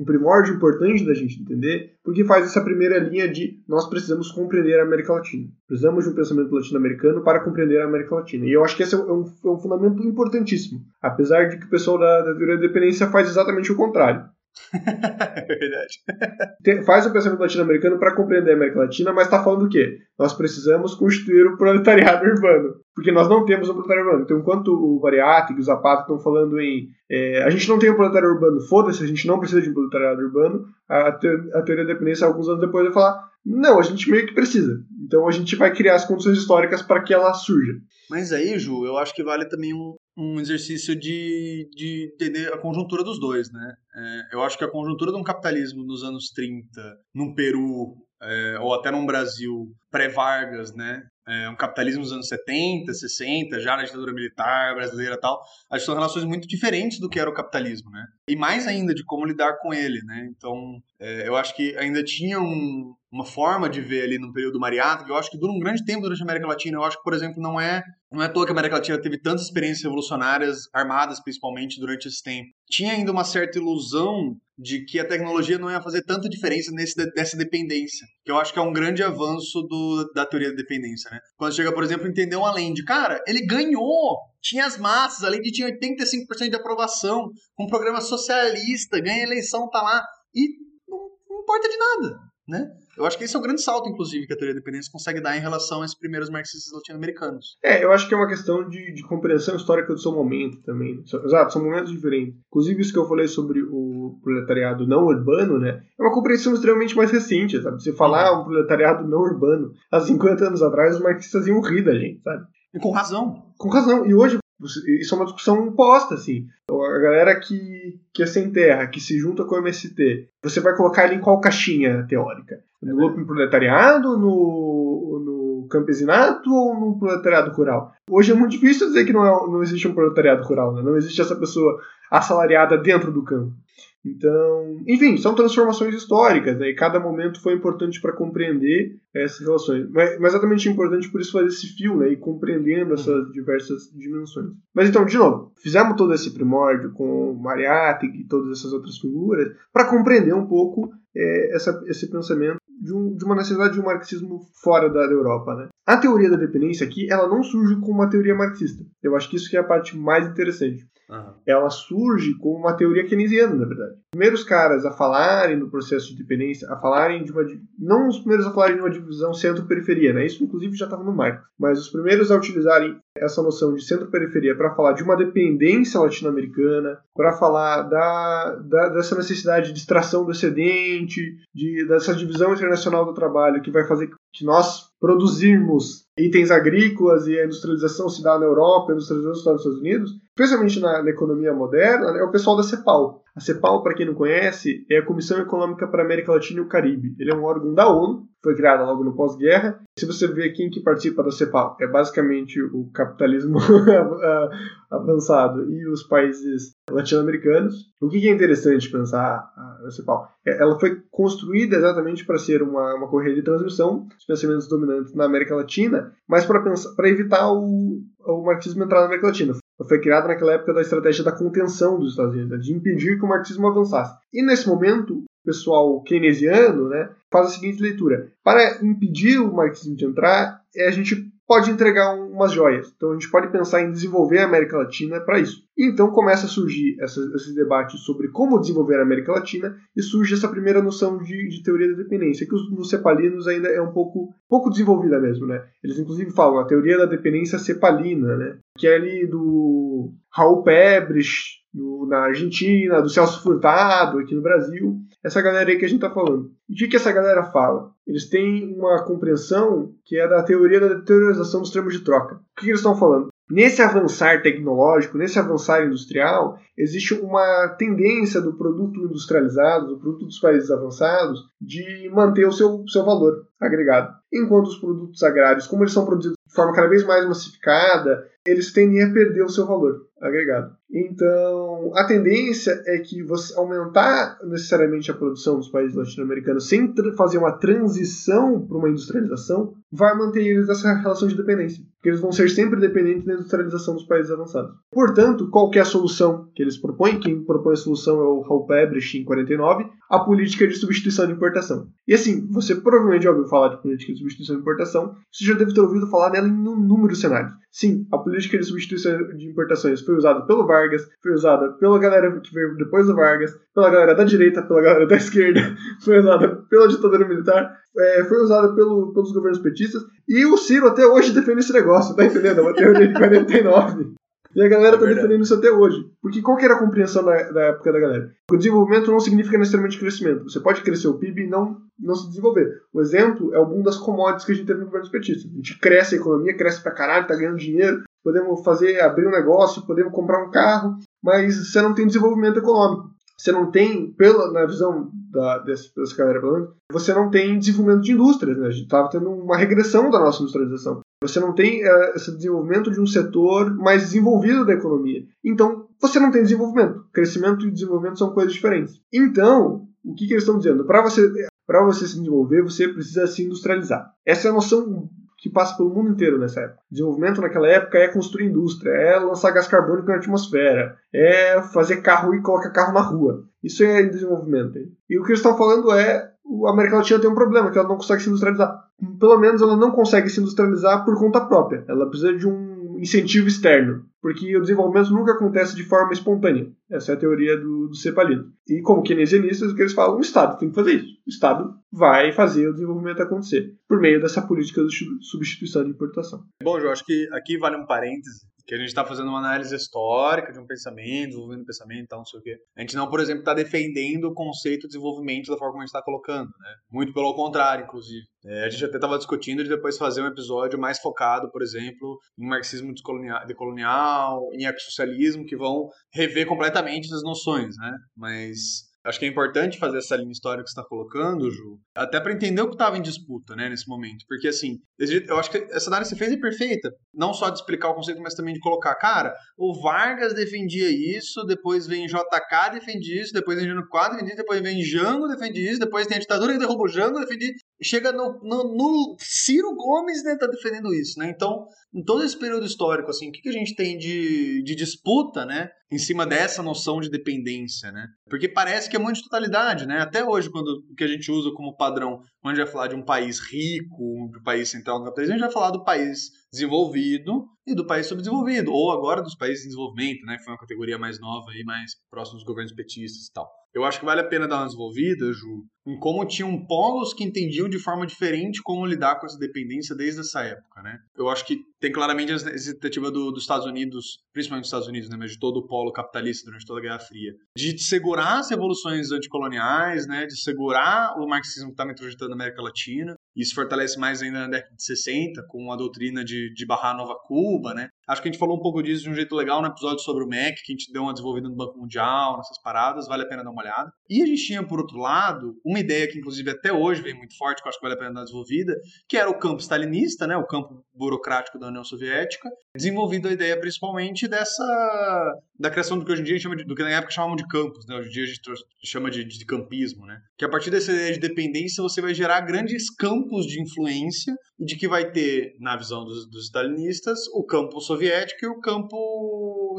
um primórdio importante da gente entender, porque faz essa primeira linha de nós precisamos compreender a América Latina. Precisamos de um pensamento latino-americano para compreender a América Latina. E eu acho que esse é um, é um fundamento importantíssimo, apesar de que o pessoal da, da teoria da dependência faz exatamente o contrário. é verdade. Faz o pensamento latino-americano para compreender a América Latina, mas está falando o quê? Nós precisamos constituir o proletariado urbano. Porque nós não temos um proletariado urbano. Então, enquanto o Variatic e o Zapata estão falando em é, a gente não tem um proletariado urbano, foda-se, a gente não precisa de um proletariado urbano, a, te, a teoria da dependência, alguns anos depois, vai falar: não, a gente meio que precisa. Então, a gente vai criar as condições históricas para que ela surja. Mas aí, Ju, eu acho que vale também um, um exercício de, de entender a conjuntura dos dois, né? É, eu acho que a conjuntura de um capitalismo nos anos 30, no Peru, é, ou até no Brasil pré-Vargas, né? É, um capitalismo dos anos 70, 60, já na ditadura militar brasileira e tal, acho que são relações muito diferentes do que era o capitalismo, né? E mais ainda de como lidar com ele, né? Então, é, eu acho que ainda tinha um, uma forma de ver ali no período mariátrico, que eu acho que dura um grande tempo durante a América Latina. Eu acho que, por exemplo, não é, não é à toa que a América Latina teve tantas experiências revolucionárias, armadas principalmente, durante esse tempo. Tinha ainda uma certa ilusão de que a tecnologia não ia fazer tanta diferença nesse, nessa dependência. Que eu acho que é um grande avanço do, da teoria da dependência, né? Quando chega, por exemplo, entender um Allende. Cara, ele ganhou! Tinha as massas, além de tinha 85% de aprovação, um programa socialista, ganha eleição, tá lá. E não, não importa de nada, né? Eu acho que esse é o grande salto, inclusive, que a teoria da dependência consegue dar em relação a esses primeiros marxistas latino-americanos. É, eu acho que é uma questão de, de compreensão histórica do seu momento também. Exato, são momentos diferentes. Inclusive, isso que eu falei sobre o proletariado não urbano, né? É uma compreensão extremamente mais recente, sabe? Você falar um proletariado não urbano há 50 anos atrás, os marxistas iam rir da gente, sabe? E com razão. Com razão. E hoje isso é uma discussão imposta, assim. Então, a galera que, que é sem terra, que se junta com o MST, você vai colocar ele em qual caixinha teórica? No looping proletariado, no campesinato ou no proletariado rural? Hoje é muito difícil dizer que não, é, não existe um proletariado rural, né? não existe essa pessoa assalariada dentro do campo. Então, enfim, são transformações históricas, né? e cada momento foi importante para compreender essas relações. Mas, mas exatamente importante por isso fazer esse fio, né? E compreendendo essas diversas dimensões. Mas então, de novo, fizemos todo esse primórdio com Mariátegui e todas essas outras figuras para compreender um pouco é, essa, esse pensamento de, um, de, uma necessidade de um marxismo fora da, da, Europa. Né? A teoria da dependência aqui, ela não surge como uma teoria marxista. Eu acho que isso que é a parte mais interessante. Ela surge como uma teoria keynesiana, na verdade. Os primeiros caras a falarem do processo de dependência, a falarem de uma. Não os primeiros a falarem de uma divisão centro-periferia, né? Isso, inclusive, já estava no Marx. Mas os primeiros a utilizarem essa noção de centro-periferia para falar de uma dependência latino-americana, para falar da, da, dessa necessidade de extração do excedente, de, dessa divisão internacional do trabalho que vai fazer que nós produzirmos itens agrícolas e a industrialização se dá na Europa, a industrialização se dá nos Estados Unidos, especialmente na, na economia moderna, é o pessoal da CEPAL. A CEPAL, para quem não conhece, é a Comissão Econômica para a América Latina e o Caribe. Ele é um órgão da ONU, foi criado logo no pós-guerra. Se você vê quem que participa da CEPAL, é basicamente o capitalismo avançado e os países latino-americanos. O que é interessante pensar na CEPAL? É, ela foi construída exatamente para ser uma, uma correia de transmissão dos pensamentos dominantes na América Latina, mas para evitar o, o marxismo entrar na América Latina. Foi criada naquela época da estratégia da contenção dos Estados Unidos, né, de impedir que o marxismo avançasse. E nesse momento, pessoal keynesiano né, faz a seguinte leitura: para impedir o marxismo de entrar, é a gente pode entregar umas joias. Então a gente pode pensar em desenvolver a América Latina para isso. E então começa a surgir essa, esses debates sobre como desenvolver a América Latina e surge essa primeira noção de, de teoria da dependência, que os, nos cepalinos ainda é um pouco, pouco desenvolvida mesmo. Né? Eles inclusive falam a teoria da dependência cepalina, né? que é ali do Raul Pebres, na Argentina, do Celso Furtado aqui no Brasil, essa galera aí que a gente está falando. E o que, que essa galera fala? Eles têm uma compreensão que é da teoria da deteriorização dos termos de troca. O que, que eles estão falando? Nesse avançar tecnológico, nesse avançar industrial, existe uma tendência do produto industrializado, do produto dos países avançados, de manter o seu, seu valor agregado. Enquanto os produtos agrários, como eles são produzidos de forma cada vez mais massificada, eles tendem a perder o seu valor agregado. Então, a tendência é que você aumentar necessariamente a produção dos países latino-americanos sem fazer uma transição para uma industrialização vai manter eles nessa relação de dependência, porque eles vão ser sempre dependentes da industrialização dos países avançados. Portanto, qual é solução que eles propõem? Quem propõe a solução é o Raul Pebrecht em 49, a política de substituição de importação. E assim, você provavelmente já ouviu falar de política de substituição de importação, você já deve ter ouvido falar dela em um número de cenários. Sim, a política de substituição de importações foi usada pelo Vargas, foi usada pela galera que veio depois do Vargas, pela galera da direita, pela galera da esquerda, foi usada pela ditadura militar, é, foi usada pelo, pelos governos petistas, e o Ciro até hoje defende esse negócio, tá entendendo? É uma teoria de 49. E a galera é tá defendendo isso até hoje. Porque qual que era a compreensão da, da, época da galera? O desenvolvimento não significa necessariamente crescimento. Você pode crescer o PIB e não, não se desenvolver. O exemplo é o boom das commodities que a gente teve no governo petista. A gente cresce a economia, cresce pra caralho, tá ganhando dinheiro, podemos fazer, abrir um negócio, podemos comprar um carro, mas você não tem desenvolvimento econômico. Você não tem, pela, na visão da, dessa, dessa galera falando, você não tem desenvolvimento de indústrias. Né? A gente estava tendo uma regressão da nossa industrialização. Você não tem uh, esse desenvolvimento de um setor mais desenvolvido da economia. Então, você não tem desenvolvimento. Crescimento e desenvolvimento são coisas diferentes. Então, o que, que eles estão dizendo? Para você, você se desenvolver, você precisa se industrializar. Essa é a noção que passa pelo mundo inteiro nessa época. Desenvolvimento naquela época é construir indústria, é lançar gás carbônico na atmosfera, é fazer carro e colocar carro na rua. Isso é desenvolvimento. E o que eles estão falando é a América Latina tem um problema, que ela não consegue se industrializar. Pelo menos ela não consegue se industrializar por conta própria. Ela precisa de um incentivo externo, porque o desenvolvimento nunca acontece de forma espontânea. Essa é a teoria do, do Cepalino. E como keynesianistas, o que eles falam, o Estado tem que fazer isso. O Estado vai fazer o desenvolvimento acontecer, por meio dessa política de substituição de importação. Bom, João, acho que aqui vale um parêntese que a gente está fazendo uma análise histórica de um pensamento, desenvolvendo um pensamento e tal, não sei o quê. A gente não, por exemplo, está defendendo o conceito de desenvolvimento da forma como a gente está colocando, né? Muito pelo contrário, inclusive. É, a gente até estava discutindo de depois fazer um episódio mais focado, por exemplo, em marxismo decolonial, em ecossocialismo, que vão rever completamente essas noções, né? Mas Acho que é importante fazer essa linha histórica que você está colocando, Ju, até para entender o que estava em disputa, né, nesse momento. Porque, assim, eu acho que essa análise que você fez é perfeita. Não só de explicar o conceito, mas também de colocar, cara, o Vargas defendia isso, depois vem JK defendia isso, depois vem Jânio Quadro defendia isso, depois vem Jango defendia isso, depois tem a ditadura que derrubou Jango defendia chega no, no, no, Ciro Gomes né, tá defendendo isso, né? Então, em todo esse período histórico, assim, o que, que a gente tem de, de disputa, né, em cima dessa noção de dependência, né? Porque parece que é muito de totalidade, né? Até hoje, quando o que a gente usa como padrão, gente vai falar de um país rico, um país central do capitalismo, a gente vai falar do país desenvolvido e do país subdesenvolvido, ou agora dos países em desenvolvimento, né? Foi uma categoria mais nova e mais próxima dos governos petistas e tal. Eu acho que vale a pena dar uma desenvolvida, Ju, em como tinham polos que entendiam de forma diferente como lidar com essa dependência desde essa época, né? Eu acho que tem claramente a expectativa do, dos Estados Unidos, principalmente dos Estados Unidos, né, mas de todo o polo capitalista durante toda a Guerra Fria, de segurar as revoluções anticoloniais, né, de segurar o marxismo que estava introjetando na América Latina, isso fortalece mais ainda na década de 60, com a doutrina de, de barrar Nova Cuba, né? Acho que a gente falou um pouco disso de um jeito legal no episódio sobre o MEC, que a gente deu uma desenvolvida no Banco Mundial, nessas paradas, vale a pena dar uma olhada. E a gente tinha, por outro lado, uma ideia que, inclusive, até hoje vem muito forte, que eu acho que vale a pena dar desenvolvida, que era o campo stalinista, né? O campo burocrático da União Soviética, desenvolvido a ideia principalmente dessa da criação do que hoje em dia chama de, do que na época chamavam de campos, né? Hoje em dia a gente chama de, de campismo, né? Que a partir dessa ideia de dependência você vai gerar grandes campos de influência de que vai ter, na visão dos, dos stalinistas, o campo soviético e o campo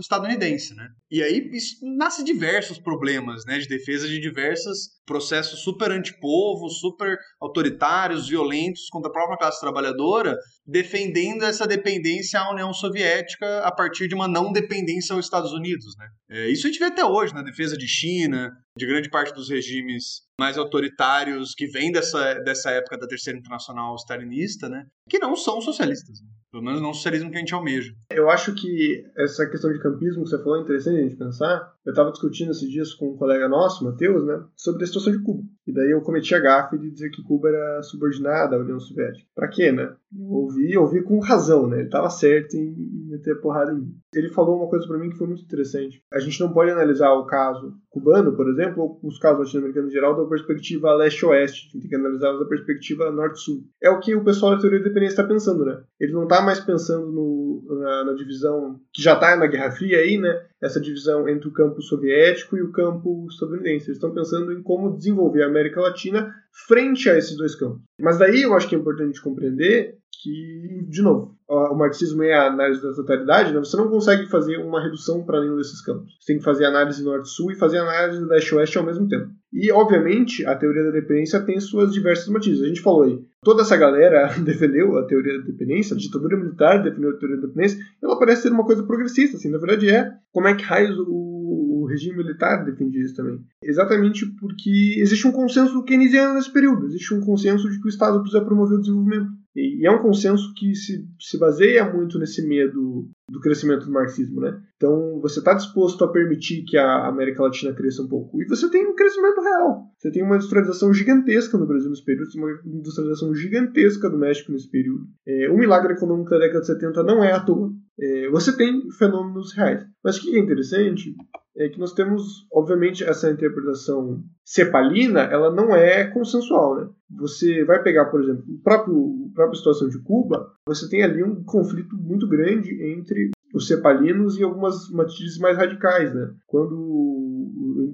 estadunidense, né? E aí isso nasce diversos problemas, né? De defesa de diversos processos super antipovo, super autoritários, violentos contra a própria classe trabalhadora, defendendo essa dependência à União Soviética a partir de uma não dependência aos Estados Unidos. Né? É, isso a gente vê até hoje na defesa de China, de grande parte dos regimes mais autoritários que vêm dessa, dessa época da Terceira Internacional stalinista, né? que não são socialistas. Né? Pelo menos não o socialismo que a gente almeja. Eu acho que essa questão de campismo que você falou é interessante a gente pensar. Eu estava discutindo esses dias com um colega nosso, Matheus, né, sobre a situação de Cuba. E daí eu cometi a gafe de dizer que Cuba era subordinada à União Soviética. Pra quê, né? Eu ouvi, eu ouvi com razão, né? Ele estava certo em meter porrada em mim. Ele falou uma coisa para mim que foi muito interessante. A gente não pode analisar o caso cubano, por exemplo, ou os casos latino-americanos em geral, da perspectiva leste-oeste. A gente tem que analisá-los da perspectiva norte-sul. É o que o pessoal da teoria da dependência está pensando, né? Ele não está mais pensando no, na, na, divisão que já está na Guerra Fria aí, né? Essa divisão entre o campo soviético e o campo estadunidense. Eles estão pensando em como desenvolver a América Latina frente a esses dois campos. Mas daí eu acho que é importante compreender que, de novo, o marxismo é a análise da totalidade, né? você não consegue fazer uma redução para nenhum desses campos. Você tem que fazer análise norte-sul e fazer análise leste-oeste ao mesmo tempo. E, obviamente, a teoria da dependência tem suas diversas matizes. A gente falou aí, toda essa galera defendeu a teoria da dependência, a ditadura militar defendeu a teoria da dependência, ela parece ser uma coisa progressista, assim, na verdade é. Como é que raios o, o regime militar defendia isso também? Exatamente porque existe um consenso keynesiano nesse período, existe um consenso de que o Estado precisa promover o desenvolvimento. E é um consenso que se, se baseia muito nesse medo do crescimento do marxismo, né? Então, você está disposto a permitir que a América Latina cresça um pouco. E você tem um crescimento real. Você tem uma industrialização gigantesca no Brasil nesse período, uma industrialização gigantesca do México nesse período. É, o milagre econômico da década de 70 não é à toa. É, você tem fenômenos reais. Mas o que é interessante é que nós temos, obviamente, essa interpretação cepalina, ela não é consensual, né? Você vai pegar, por exemplo, o próprio, a própria situação de Cuba, você tem ali um conflito muito grande entre os cepalinos e algumas matizes mais radicais, né? Quando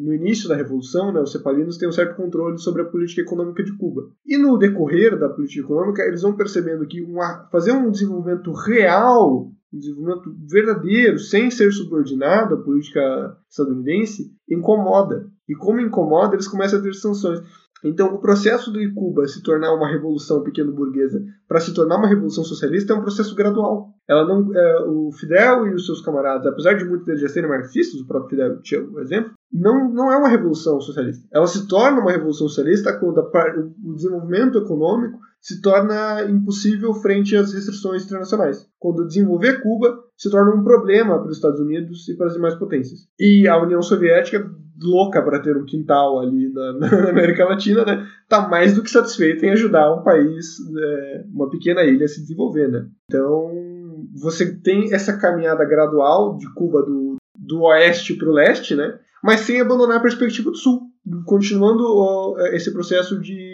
no início da revolução, né, os cepalinos têm um certo controle sobre a política econômica de Cuba. E no decorrer da política econômica, eles vão percebendo que uma, fazer um desenvolvimento real um desenvolvimento verdadeiro, sem ser subordinado à política estadunidense, incomoda. E como incomoda, eles começam a ter sanções. Então, o processo de Cuba se tornar uma revolução pequeno-burguesa para se tornar uma revolução socialista é um processo gradual. Ela não, é, o Fidel e os seus camaradas, apesar de muitos deles já serem marxistas, o próprio Fidel tinha o exemplo, não, não é uma revolução socialista. Ela se torna uma revolução socialista quando a, o desenvolvimento econômico se torna impossível frente às restrições internacionais. Quando desenvolver Cuba se torna um problema para os Estados Unidos e para as demais potências. E a União Soviética, louca para ter um quintal ali na, na, América Latina, né, tá mais do que satisfeita em ajudar um país, é, uma pequena ilha a se desenvolver, né. Então você tem essa caminhada gradual de Cuba do, do oeste para o leste, né, mas sem abandonar a perspectiva do sul, continuando esse processo de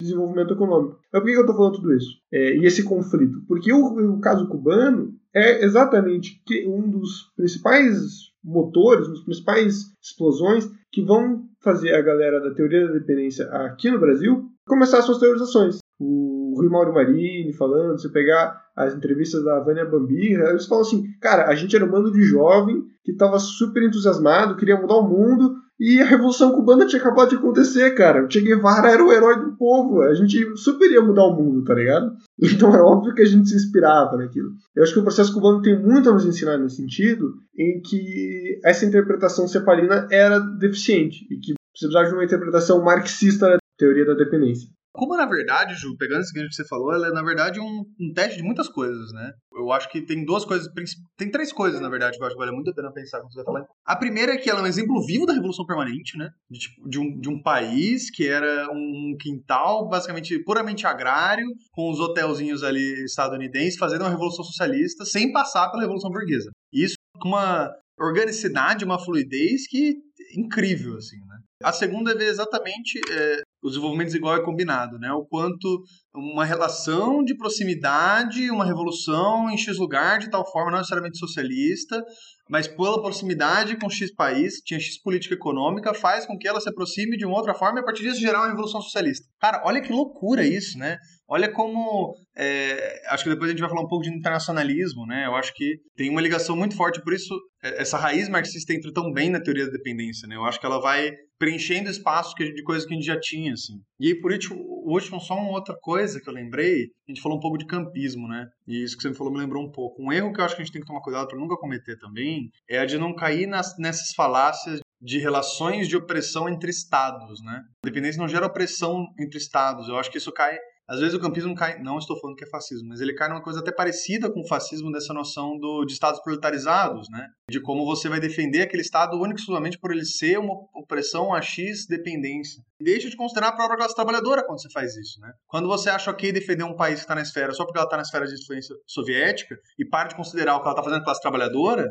desenvolvimento econômico. Mas por que eu estou falando tudo isso? É, e esse conflito? Porque o, o caso cubano é exatamente um dos principais motores, dos principais explosões que vão fazer a galera da teoria da dependência aqui no Brasil começar suas teorizações. O Rui Mauro Marini falando, você pegar as entrevistas da Vânia Bambira, eles falam assim, cara, a gente era um bando de jovem que estava super entusiasmado, queria mudar o mundo, e a Revolução Cubana tinha acabado de acontecer, cara. O Che Guevara era o herói do povo. A gente super ia mudar o mundo, tá ligado? Então é óbvio que a gente se inspirava naquilo. Eu acho que o processo cubano tem muito a nos ensinar nesse sentido, em que essa interpretação cepalina era deficiente e que precisava de uma interpretação marxista da teoria da dependência. Como, na verdade, Ju, pegando esse que você falou, ela é, na verdade, um, um, teste de muitas coisas, né? Eu acho que tem duas coisas, tem três coisas, na verdade, que eu acho que vale muito a pena pensar quando você vai falar. A primeira é que ela é um exemplo vivo da Revolução Permanente, né? De, tipo, de, um, de um país que era um quintal, basicamente, puramente agrário, com os hotelzinhos ali estadunidenses, fazendo uma Revolução Socialista, sem passar pela Revolução Burguesa. Isso com uma organicidade, uma fluidez que incrível, assim, né? A segunda é ver exatamente é, o desenvolvimento desigual é combinado, né? O quanto uma relação de proximidade, uma revolução em X lugar, de tal forma não necessariamente socialista, mas pela proximidade com X país, tinha X política econômica, faz com que ela se aproxime de uma outra forma e a partir disso gerar uma revolução socialista. Cara, olha que loucura isso, né? Olha como. É, acho que depois a gente vai falar um pouco de internacionalismo, né? Eu acho que tem uma ligação muito forte, por isso é, essa raiz marxista entra tão bem na teoria da dependência, né? Eu acho que ela vai preenchendo espaço de coisas que a gente já tinha, assim. E aí, por último, último, só uma outra coisa que eu lembrei, a gente falou um pouco de campismo, né? E isso que você me falou me lembrou um pouco. Um erro que eu acho que a gente tem que tomar cuidado para nunca cometer também é a de não cair nas, nessas falácias de relações de opressão entre estados, né? Dependência não gera opressão entre estados. Eu acho que isso cai às vezes o campismo cai, não estou falando que é fascismo, mas ele cai numa coisa até parecida com o fascismo dessa noção do, de estados proletarizados, né? De como você vai defender aquele estado único exclusivamente por ele ser uma opressão a X dependência. Deixa de considerar a própria classe trabalhadora quando você faz isso, né? Quando você acha ok defender um país que está na esfera só porque ela está na esfera de influência soviética e para de considerar o que ela está fazendo com a classe trabalhadora,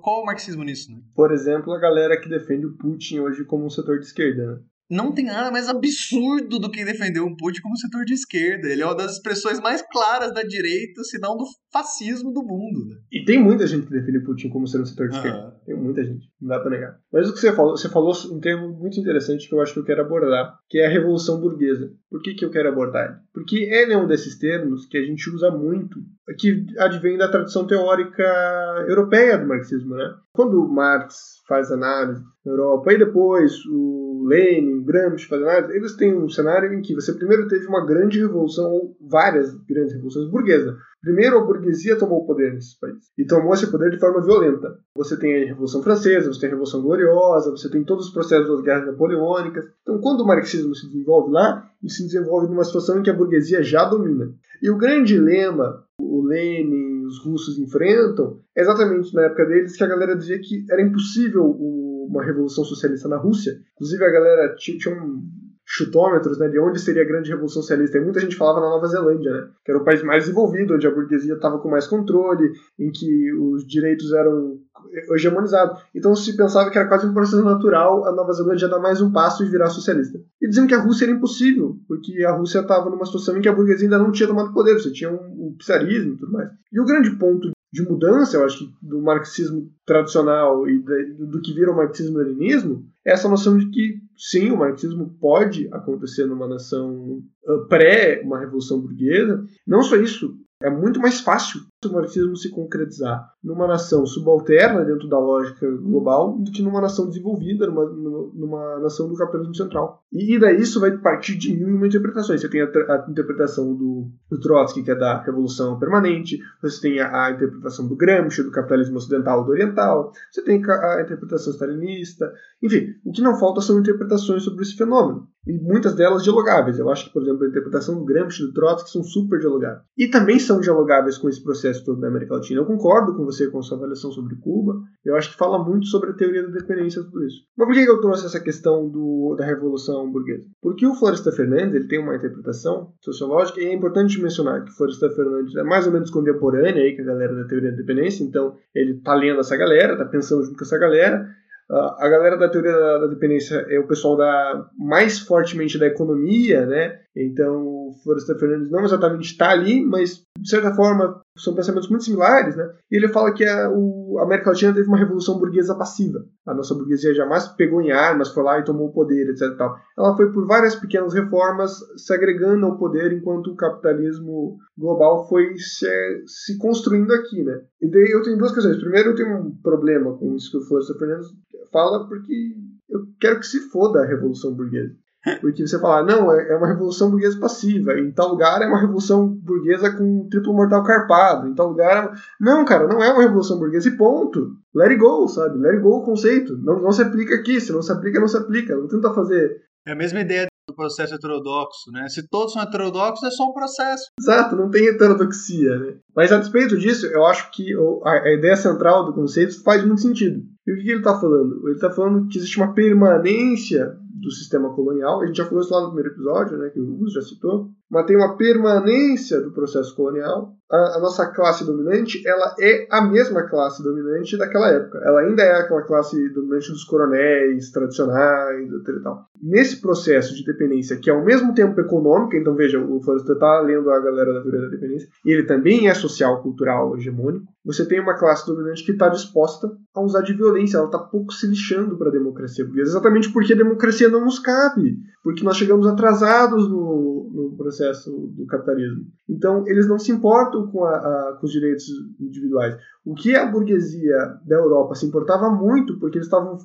qual o marxismo nisso, né? Por exemplo, a galera que defende o Putin hoje como um setor de esquerda, né? Não tem nada mais absurdo do que defender um Putin como setor de esquerda. Ele é uma das expressões mais claras da direita, se não do fascismo do mundo. Né? E tem muita gente que defende Putin como sendo um setor de uhum. esquerda. Tem muita gente, não dá pra negar. Mas o que você falou, você falou um termo muito interessante que eu acho que eu quero abordar, que é a revolução burguesa. Por que, que eu quero abordar ele? Porque ele é um desses termos que a gente usa muito, que advém da tradição teórica europeia do marxismo, né? Quando Marx faz análise na Europa, e depois o Lenin, o Gramsci faz análise, eles têm um cenário em que você primeiro teve uma grande revolução, ou várias grandes revoluções burguesas. Primeiro, a burguesia tomou o poder nesse país. E tomou esse poder de forma violenta. Você tem a Revolução Francesa, você tem a Revolução Gloriosa, você tem todos os processos das guerras napoleônicas. Então, quando o marxismo se desenvolve lá, ele se desenvolve numa situação em que a burguesia já domina. E o grande dilema, o Lenin os russos enfrentam, é exatamente na época deles que a galera dizia que era impossível uma revolução socialista na Rússia. Inclusive, a galera tinha, tinha um chutômetros né, de onde seria a grande revolução socialista. E muita gente falava na Nova Zelândia, né, que era o país mais desenvolvido, onde a burguesia estava com mais controle, em que os direitos eram hegemonizados. Então se pensava que era quase um processo natural a Nova Zelândia dar mais um passo e virar socialista. E diziam que a Rússia era impossível, porque a Rússia estava numa situação em que a burguesia ainda não tinha tomado poder, você tinha um, um czarismo e tudo mais. E o grande ponto de mudança, eu acho que do marxismo tradicional e do que vira o marxismo-leninismo, é essa noção de que sim, o marxismo pode acontecer numa nação pré uma revolução burguesa. Não só isso, É muito mais fácil o marxismo se concretizar numa nação subalterna dentro da lógica global do que numa nação desenvolvida, numa, numa nação do capitalismo central. E daí isso vai partir de mil e uma interpretações. Você tem a, a interpretação do, do, Trotsky, que é da revolução permanente, você tem a, a, interpretação do Gramsci, do capitalismo ocidental do oriental, você tem a, a interpretação stalinista, enfim, o que não falta são interpretações sobre esse fenômeno e muitas delas dialogáveis. Eu acho que, por exemplo, a interpretação do Gramsci e do Trotsky são super dialogáveis. E também são dialogáveis com esse processo todo da América Latina. Eu concordo com você com a sua avaliação sobre Cuba. Eu acho que fala muito sobre a teoria da dependência tudo isso. Mas por que eu trouxe essa questão do, da Revolução Burguesa? Porque o Floresta Fernandes ele tem uma interpretação sociológica e é importante mencionar que o Floresta Fernandes é mais ou menos contemporâneo aí com a galera da teoria da dependência, então ele está lendo essa galera, está pensando junto com essa galera, Uh, a galera da teoria da, dependência é o pessoal da mais fortemente da economia, né? Então, Florestan Fernandes não exatamente está ali, mas de certa forma são pensamentos muito similares, né? E ele fala que a, o, a América Latina teve uma revolução burguesa passiva. A nossa burguesia jamais pegou em armas, foi lá e tomou o poder, etc. Tal. Ela foi por várias pequenas reformas se agregando ao poder enquanto o capitalismo global foi se, se construindo aqui, né? E daí eu tenho duas questões. Primeiro, eu tenho um problema com isso que o Florestan Fernandes fala, porque eu quero que se foda a revolução burguesa. Porque você fala, não, é, é uma revolução burguesa passiva, em tal lugar é uma revolução burguesa com triplo mortal carpado, em tal lugar. É... Não, cara, não é uma revolução burguesa e ponto. Let it go, sabe? Let it go o conceito. Não, não se aplica aqui, se não se aplica, não se aplica. Não tenta fazer. É a mesma ideia do processo heterodoxo, né? Se todos são heterodoxos, é só um processo. Exato, não tem heterodoxia, né? Mas a despeito disso, eu acho que a ideia central do conceito faz muito sentido. E o que ele está falando? Ele está falando que existe uma permanência do sistema colonial. A gente já falou isso lá no primeiro episódio, né, que o Gus já citou. Mas tem uma permanência do processo colonial. A, a, nossa classe dominante, ela é a mesma classe dominante daquela época. Ela ainda é aquela classe dominante dos coronéis tradicionais, etc. E tal. Nesse processo de dependência, que é ao mesmo tempo econômico, então veja, o Forrester está lendo a galera da teoria da dependência, e ele também é social, cultural, hegemônico. Você tem uma classe dominante que está disposta a usar de violência, ela está pouco se lixando para a democracia burguesa, exatamente porque a democracia não nos cabe, porque nós chegamos atrasados no, no processo do capitalismo. Então, eles não se importam com, a, a, com os direitos individuais. O que a burguesia da Europa se importava muito, porque eles estavam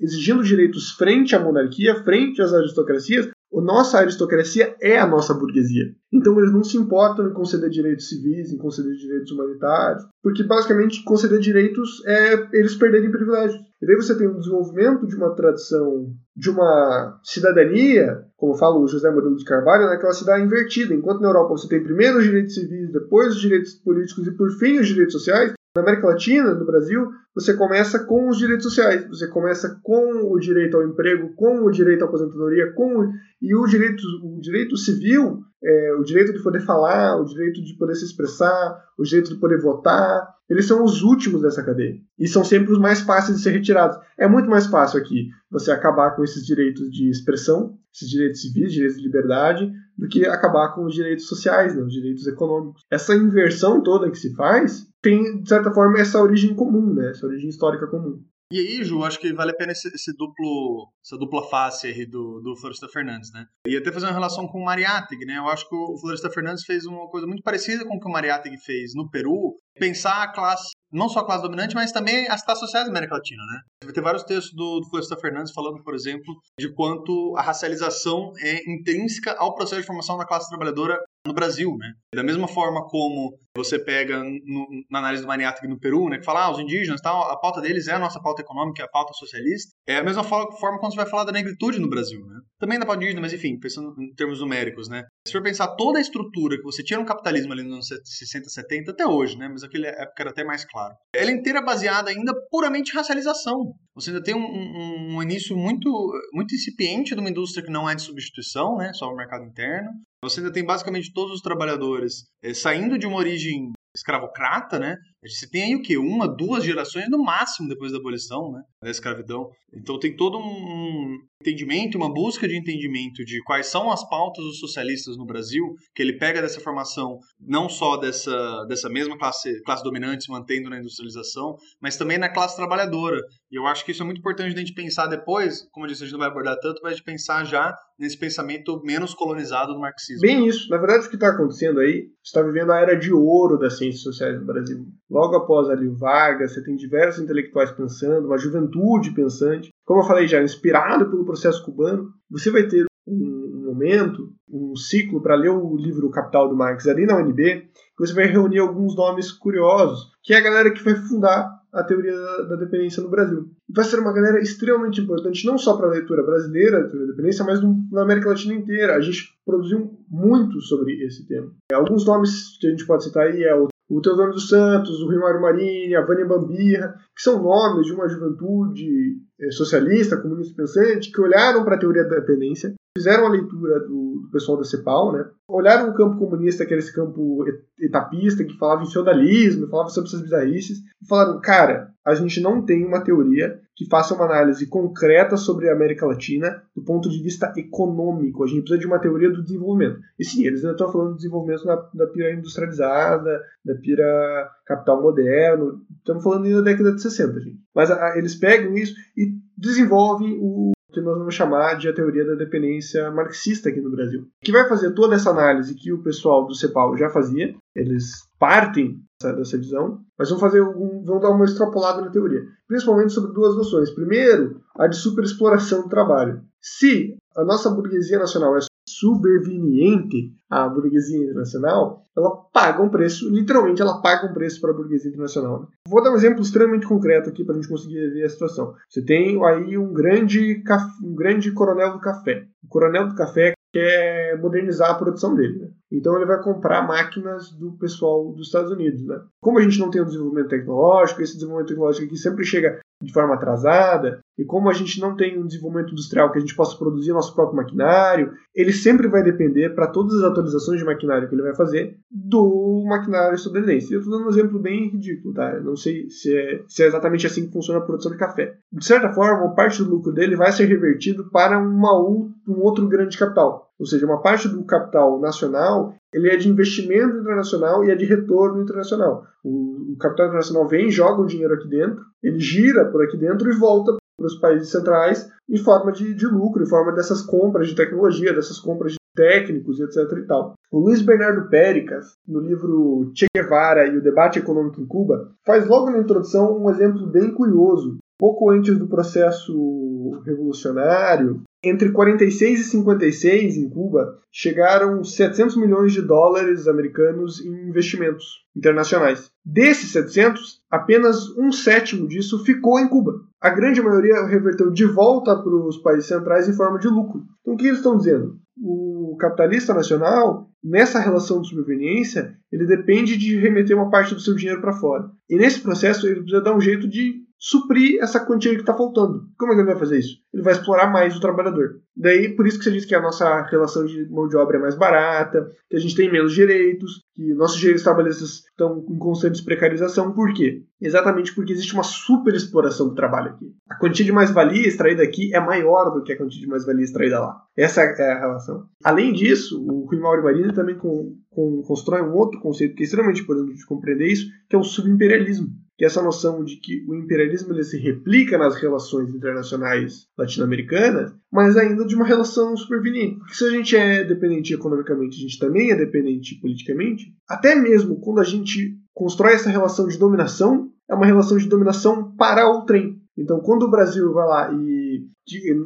exigindo direitos frente à monarquia, frente às aristocracias, a nossa aristocracia é a nossa burguesia. Então eles não se importam em conceder direitos civis, em conceder direitos humanitários, porque basicamente conceder direitos é eles perderem privilégios. E daí você tem um desenvolvimento de uma tradição, de uma cidadania, como fala o José Murilo de Carvalho, naquela né, cidade invertida. Enquanto na Europa você tem primeiro os direitos civis, depois os direitos políticos e por fim os direitos sociais, na América Latina, no Brasil, você começa com os direitos sociais, você começa com o direito ao emprego, com o direito à aposentadoria, com e o direito, o direito civil, é, o direito de poder falar, o direito de poder se expressar, o direito de poder votar, eles são os últimos dessa cadeia e são sempre os mais fáceis de ser retirados. É muito mais fácil aqui você acabar com esses direitos de expressão, esses direitos civis, direitos de liberdade, do que acabar com os direitos sociais, né, os direitos econômicos. Essa inversão toda que se faz tem, de certa forma, essa origem comum, né, essa origem histórica comum. E aí, Ju, acho que vale a pena esse, esse duplo, essa dupla face aí do, do Floresta Fernandes, né? E até fazer uma relação com o Mariátegui, né? Eu acho que o Floresta Fernandes fez uma coisa muito parecida com o que o Mariátegui fez no Peru, pensar a classe, não só a classe dominante, mas também as classes sociais da América Latina, né? Vai ter vários textos do, do Fernandes falando, por exemplo, de quanto a racialização é intrínseca ao processo de formação da classe trabalhadora no Brasil, né? Da mesma forma como você pega no, na análise do Maniático no Peru, né, que fala, ah, os indígenas, tal, a pauta deles é a nossa pauta econômica, é a pauta socialista. É a mesma forma quando você vai falar da negritude no Brasil, né? Também da pauta indígena, mas enfim, pensando em termos numéricos, né? Se for pensar toda a estrutura que você tinha no capitalismo ali nos anos 60, 70, até hoje, né? Mas aquela época era até mais claro. Ela é inteira baseada ainda puramente em racialização. Você ainda tem um, um, um início muito, muito incipiente de uma indústria que não é de substituição, né? Só o mercado interno. Você ainda tem basicamente todos os trabalhadores é, saindo de uma origem escravocrata, né? Você tem aí o quê? Uma, duas gerações no máximo depois da abolição, né? Da escravidão. Então tem todo um entendimento, uma busca de entendimento de quais são as pautas dos socialistas no Brasil, que ele pega dessa formação não só dessa, dessa mesma classe, classe dominante se mantendo na industrialização, mas também na classe trabalhadora. E eu acho que isso é muito importante a gente pensar depois, como eu disse, a gente não vai abordar tanto, mas de pensar já nesse pensamento menos colonizado do marxismo. Bem isso. Na verdade, o que está acontecendo aí, está vivendo a era de ouro das ciências sociais no Brasil. Logo após ali o Vargas, você tem diversos intelectuais pensando, uma juventude pensante. Como eu falei já, inspirado pelo processo cubano, você vai ter um momento, um ciclo para ler o livro Capital do Marx ali na UNB, que você vai reunir alguns nomes curiosos, que é a galera que vai fundar a teoria da, dependência no Brasil. Vai ser uma galera extremamente importante, não só para a leitura brasileira da teoria da dependência, mas na América Latina inteira. A gente produziu muito sobre esse tema. Alguns nomes que a gente pode citar aí é o o Teodoro dos Santos, o Rimário Marini, a Vânia Bambirra, que são nomes de uma juventude eh, socialista, comunista pensante, que olharam para a teoria da dependência, fizeram a leitura do, do, pessoal da CEPAL, né? olharam o campo comunista, que era esse campo etapista, que falava em feudalismo, falava sobre essas bizarrices, e falaram, cara, a gente não tem uma teoria que faça uma análise concreta sobre a América Latina do ponto de vista econômico. A gente precisa de uma teoria do desenvolvimento. E sim, eles ainda estão falando do desenvolvimento na, da pira industrializada, da pira capital moderno. Estamos falando ainda da década de 60, gente. Mas a, eles pegam isso e desenvolvem o que nós vamos chamar de a teoria da dependência marxista aqui no Brasil, que vai fazer toda essa análise que o pessoal do CEPAL já fazia. Eles partem dessa visão, mas vão fazer um, vão dar uma extrapolada na teoria, principalmente sobre duas noções. Primeiro, a de superexploração do trabalho. Se a nossa burguesia nacional é subveniente à burguesia internacional, ela paga um preço, literalmente ela paga um preço para a burguesia internacional. Né? Vou dar um exemplo extremamente concreto aqui para a gente conseguir ver a situação. Você tem aí um grande, um grande coronel do café. O coronel do café quer modernizar a produção dele. Né? Então ele vai comprar máquinas do pessoal dos Estados Unidos. Né? Como a gente não tem um desenvolvimento tecnológico, esse desenvolvimento tecnológico aqui sempre chega de forma atrasada, e como a gente não tem um desenvolvimento industrial que a gente possa produzir nosso próprio maquinário, ele sempre vai depender, para todas as atualizações de maquinário que ele vai fazer, do maquinário estadunidense. Eu estou dando um exemplo bem ridículo, tá? Eu não sei se é, se é, exatamente assim que funciona a produção de café. De certa forma, parte do lucro dele vai ser revertido para uma, um outro grande capital. Ou seja, uma parte do capital nacional ele é de investimento internacional e é de retorno internacional. O, o capital internacional vem, joga o dinheiro aqui dentro, ele gira por aqui dentro e volta para os países centrais em forma de, de lucro, em forma dessas compras de tecnologia, dessas compras de técnicos, etc. e tal. O Luiz Bernardo Péricas, no livro Che Guevara e o debate econômico em Cuba, faz logo na introdução um exemplo bem curioso. Pouco antes do processo revolucionário, entre 46 e 56, em Cuba, chegaram 700 milhões de dólares americanos em investimentos internacionais. Desses 700, apenas um sétimo disso ficou em Cuba. A grande maioria reverteu de volta para os países centrais em forma de lucro. Então, o que eles estão dizendo? O capitalista nacional, nessa relação de sobrevivência, ele depende de remeter uma parte do seu dinheiro para fora. E nesse processo, ele precisa dar um jeito de suprir essa quantia que está faltando. Como que ele vai fazer isso? Ele vai explorar mais o trabalhador. Daí, por isso que você diz que a nossa relação de mão de obra é mais barata, que a gente tem menos direitos, que nossos direitos trabalhistas estão em constante precarização. Por quê? Exatamente porque existe uma super exploração do trabalho aqui. A quantia de mais-valia extraída aqui é maior do que a quantia de mais-valia extraída lá. Essa é a relação. Além disso, o Rui Mauro Marina também com, com, constrói um outro conceito que é extremamente importante de compreender isso, que é o subimperialismo que é essa noção de que o imperialismo ele se replica nas relações internacionais latino-americanas, mas ainda de uma relação superveniente. Porque se a gente é dependente economicamente, a gente também é dependente politicamente. Até mesmo quando a gente constrói essa relação de dominação, é uma relação de dominação para o trem. Então, quando o Brasil vai lá e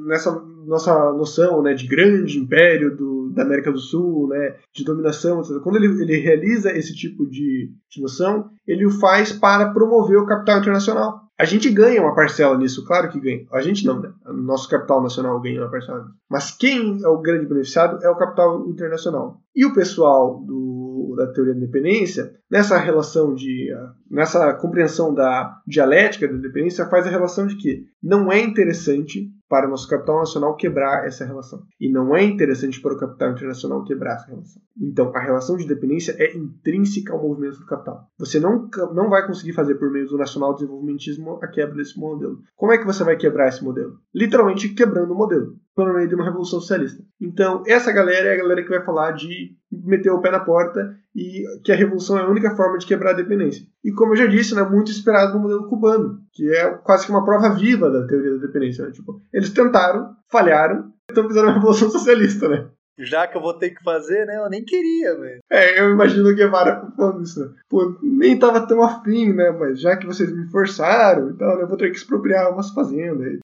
nessa nossa noção né, de grande império do, da América do Sul, né, de dominação, etc. quando ele, ele realiza esse tipo de, de noção, ele o faz para promover o capital internacional. A gente ganha uma parcela nisso, claro que ganha. A gente não, né? O nosso capital nacional ganha uma parcela. Mas quem é o grande beneficiado é o capital internacional. E o pessoal do, da teoria da independência, nessa relação de. nessa compreensão da dialética da independência, faz a relação de que não é interessante para o nosso capital nacional quebrar essa relação. E não é interessante para o capital internacional quebrar essa relação. Então, a relação de dependência é intrínseca ao movimento do capital. Você não, não vai conseguir fazer por meio do nacional desenvolvimentismo a quebra desse modelo. Como é que você vai quebrar esse modelo? Literalmente quebrando o modelo meio de uma revolução socialista. Então, essa galera é a galera que vai falar de meter o pé na porta e que a revolução é a única forma de quebrar a dependência. E como eu já disse, né, muito esperado no modelo cubano, que é quase que uma prova viva da teoria da dependência. Né? Tipo, eles tentaram, falharam, então fizeram uma revolução socialista, né? Já que eu vou ter que fazer, né? Eu nem queria, velho. É, eu imagino o Guevara falando isso, né? Pô, nem tava tão afim, né? Mas já que vocês me forçaram, então né, eu vou ter que expropriar umas fazendas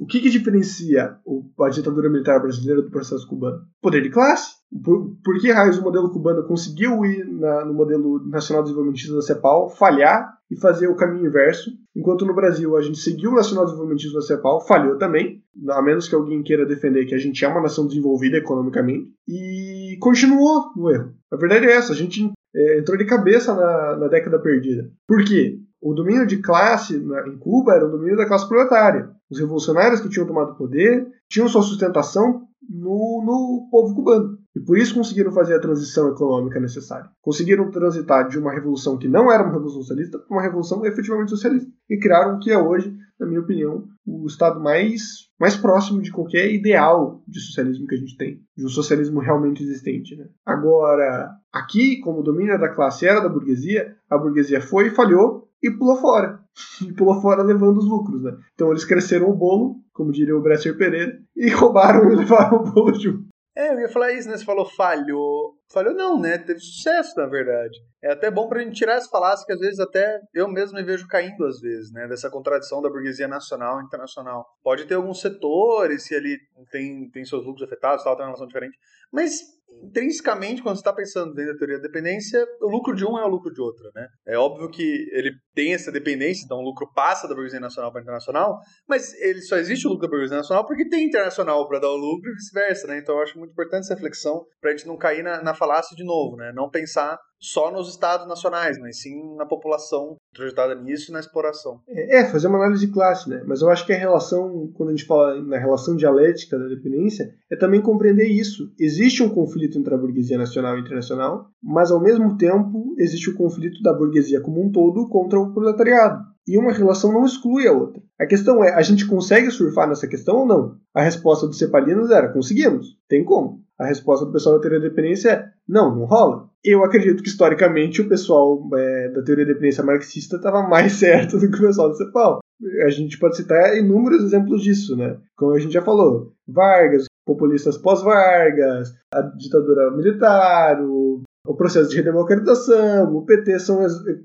o que, que diferencia a ditadura militar brasileira do processo cubano? Poder de classe. Por, por que raios o modelo cubano conseguiu ir na, no modelo nacional desenvolvimentista da CEPAL, falhar e fazer o caminho inverso, enquanto no Brasil a gente seguiu o nacional desenvolvimentismo da CEPAL, falhou também, a menos que alguém queira defender que a gente é uma nação desenvolvida economicamente, e continuou no erro. A verdade é essa, a gente é, entrou de cabeça na, na década perdida. Por quê? O domínio de classe na, em Cuba era o domínio da classe proletária. Os revolucionários que tinham tomado poder tinham sua sustentação no, no povo cubano. E por isso conseguiram fazer a transição econômica necessária. Conseguiram transitar de uma revolução que não era uma revolução socialista para uma revolução efetivamente socialista. E criaram o que é hoje, na minha opinião, o estado mais, mais próximo de qualquer ideal de socialismo que a gente tem. De um socialismo realmente existente. Né? Agora, aqui, como o domínio da classe era da burguesia, a burguesia foi e falhou e pulou fora. E pulou fora levando os lucros, né? Então eles cresceram o bolo, como diria o Bresser Pereira, e roubaram e levaram o bolo junto. É, eu ia falar isso, né? Você falou falhou. Falhou não, né? Teve sucesso, na verdade. É até bom pra gente tirar essa falácia que às vezes até eu mesmo me vejo caindo às vezes, né? Dessa contradição da burguesia nacional e internacional. Pode ter alguns setores que ali tem, tem seus lucros afetados, tal, tem uma relação diferente. Mas intrinsecamente, quando você está pensando dentro da teoria da dependência, o lucro de um é o lucro de outro, né? É óbvio que ele tem essa dependência, então o lucro passa da burguesia nacional para internacional, mas ele só existe o lucro da burguesia nacional porque tem internacional para dar o lucro e vice-versa, né? Então eu acho muito importante essa reflexão para a gente não cair na, na falácia de novo, né? Não pensar só nos estados nacionais, mas sim na população projetada nisso e na exploração. É, é, fazer uma análise de classe, né? Mas eu acho que a relação, quando a gente fala na relação dialética da dependência, é também compreender isso. Existe um conflito entre a burguesia nacional e internacional, mas ao mesmo tempo existe o conflito da burguesia como um todo contra o proletariado. E uma relação não exclui a outra. A questão é, a gente consegue surfar nessa questão ou não? A resposta dos cepalinos era, conseguimos. Tem como. A resposta do pessoal da teoria da dependência é, não, não rola. Eu acredito que historicamente o pessoal é, da teoria da dependência marxista estava mais certo do que o pessoal do CEPAL. A gente pode citar inúmeros exemplos disso, né? Como a gente já falou, Vargas, populistas pós-Vargas, a ditadura militar, o, o, processo de redemocratização, o PT são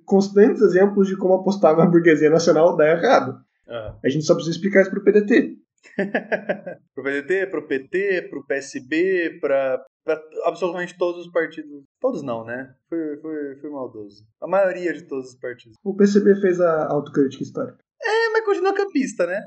constantes exemplos de como apostar na burguesia nacional dá errado. Uhum. A gente só precisa explicar isso para o PDT. pro PDT, pro PT, pro PSB, para absolutamente todos os partidos. Todos não, né? Foi, foi, foi maldoso. A maioria de todos os partidos. O PCB fez a autocrítica histórica. É, mas continua campista, né?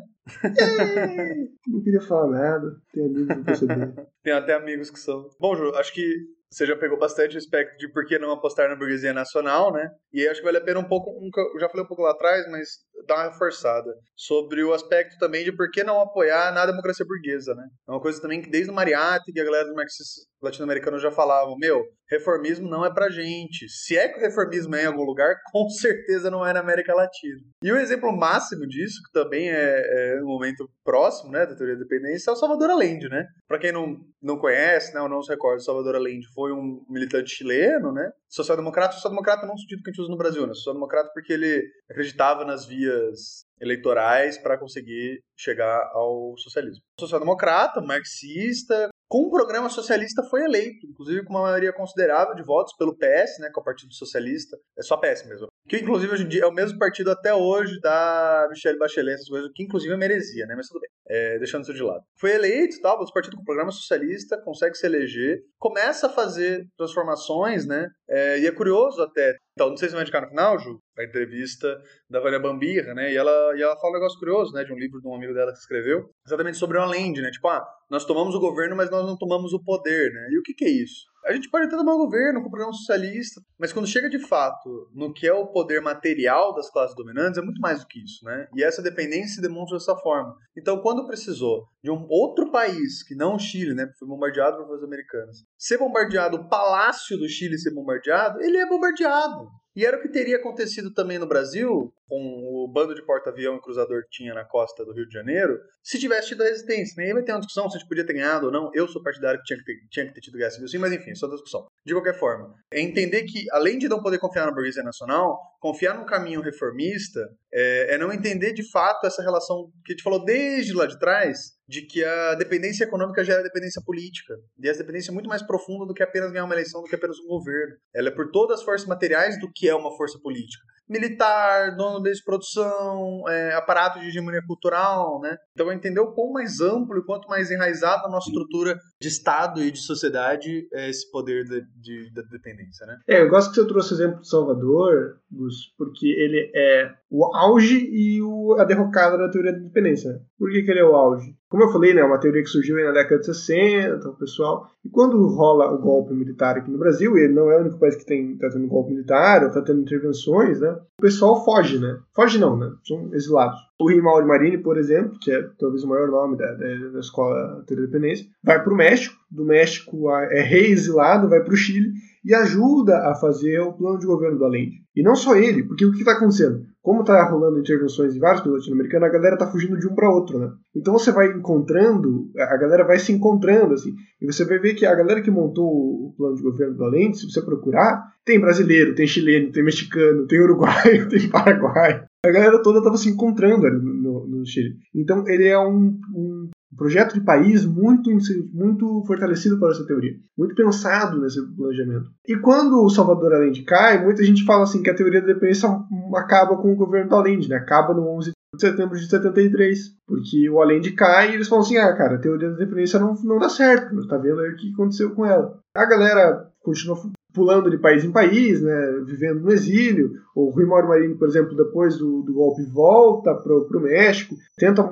É, não queria falar nada. Tem amigos do PCB. Tem até amigos que são. Bom, Ju, acho que você já pegou bastante o aspecto de por que não apostar na burguesia nacional, né? E acho que vale a pena um pouco, um, eu já falei um pouco lá atrás, mas dar uma reforçada sobre o aspecto também de por que não apoiar na democracia burguesa, né? É uma coisa também que desde o Mariátegui a galera dos marxistas latino-americanos já falavam, meu, reformismo não é pra gente. Se é que o reformismo é em algum lugar, com certeza não é na América Latina. E o exemplo máximo disso, que também é, é um momento próximo, né, da teoria da dependência, é o Salvador Allende, né? Pra quem não, não conhece, né, ou não se recorda, o Salvador Allende foi um militante chileno, né? Social-democrata, social-democrata não no sentido que a gente usa no Brasil, né? Social-democrata porque ele acreditava nas vias eleitorais para conseguir chegar ao socialismo. Social-democrata, marxista, com o programa socialista foi eleito, inclusive com uma maioria considerável de votos pelo PS, né, que é o Partido Socialista. É só PS mesmo. Que inclusive hoje em dia é o mesmo partido até hoje da Michelle Bachelet, essas coisas, que inclusive é meresia, né? Mas tudo bem. É, deixando isso de lado. Foi eleito, tal, o partido com programa socialista, consegue se eleger, começa a fazer transformações, né? É, e é curioso até. Então, não sei se vai indicar no final, Ju, a entrevista da Valia Bambirra, né? E ela, e ela fala um negócio curioso, né? De um livro de um amigo dela que escreveu, exatamente sobre o Allende, né? Tipo, ah, nós tomamos o governo, mas nós não tomamos o poder, né? E o que, que é isso? a gente pode até tomar um governo com um programa socialista, mas quando chega de fato no que é o poder material das classes dominantes, é muito mais do que isso, né? E essa dependência se demonstra dessa forma. Então, quando precisou de um outro país, que não o Chile, né? Foi bombardeado por forças americanas, ser bombardeado, o palácio do Chile ser bombardeado, ele é bombardeado. E era o que teria acontecido também no Brasil, com o bando de porta-avião e cruzador que tinha na costa do Rio de Janeiro, se tivesse tido a resistência. Nem né? vai ter uma discussão se a gente podia ter ganhado ou não. Eu sou partidário que tinha que ter, tinha que ter tido guerra civil sim, mas enfim, só discussão. De qualquer forma, é entender que, além de não poder confiar na burguesia nacional, confiar num caminho reformista é, é não entender de fato essa relação que a gente falou desde lá de trás, de que a dependência econômica gera dependência política. E essa dependência é muito mais profunda do que apenas ganhar uma eleição, do que apenas um governo. Ela é por todas as forças materiais do que é uma força política militar, dono de produção, é, aparato de hegemonia cultural, né? Então entender o quão mais amplo e quanto mais enraizado a nossa estrutura de Estado e de sociedade é esse poder de, de, da dependência, né? É, eu gosto que você trouxe o exemplo de Salvador, Gus, porque ele é o auge e o, a derrocada da teoria da dependência. Por que, que ele é o auge? Como eu falei, né, é uma teoria que surgiu na década de 60, o pessoal. E quando rola o golpe militar aqui no Brasil, ele não é o único país que está tendo golpe militar, ou está tendo intervenções, né? O pessoal foge, né? Foge não, né? São exilados. O Rimauri Marini, por exemplo, que é talvez o maior nome da, da, da escola Teoria da Dependência, vai para o México. Do México é reexilado, vai para o Chile e ajuda a fazer o plano de governo do Allende. E não só ele, porque o que está acontecendo? Como está rolando intervenções em vários países latino-americanos, a galera está fugindo de um para outro, né? Então você vai encontrando, a galera vai se encontrando, assim, e você vai ver que a galera que montou o plano de governo do Allende, se você procurar, tem brasileiro, tem chileno, tem mexicano, tem uruguaio, tem paraguaio. A galera toda estava se encontrando ali no, no, Chile. Então ele é um, um projeto de país muito, muito fortalecido para essa teoria, muito pensado nesse planejamento. E quando o Salvador Allende cai, muita gente fala assim que a teoria da dependência acaba com o governo do Allende, né? acaba no 11 de setembro de 73, porque o Allende cai e eles falam assim, ah, cara, a teoria da dependência não, não dá certo, tá vendo aí o que aconteceu com ela. A galera continua pulando de país em país, né, vivendo no exílio. O Rui Mauro Marini, por exemplo, depois do, do golpe, volta para o México, tenta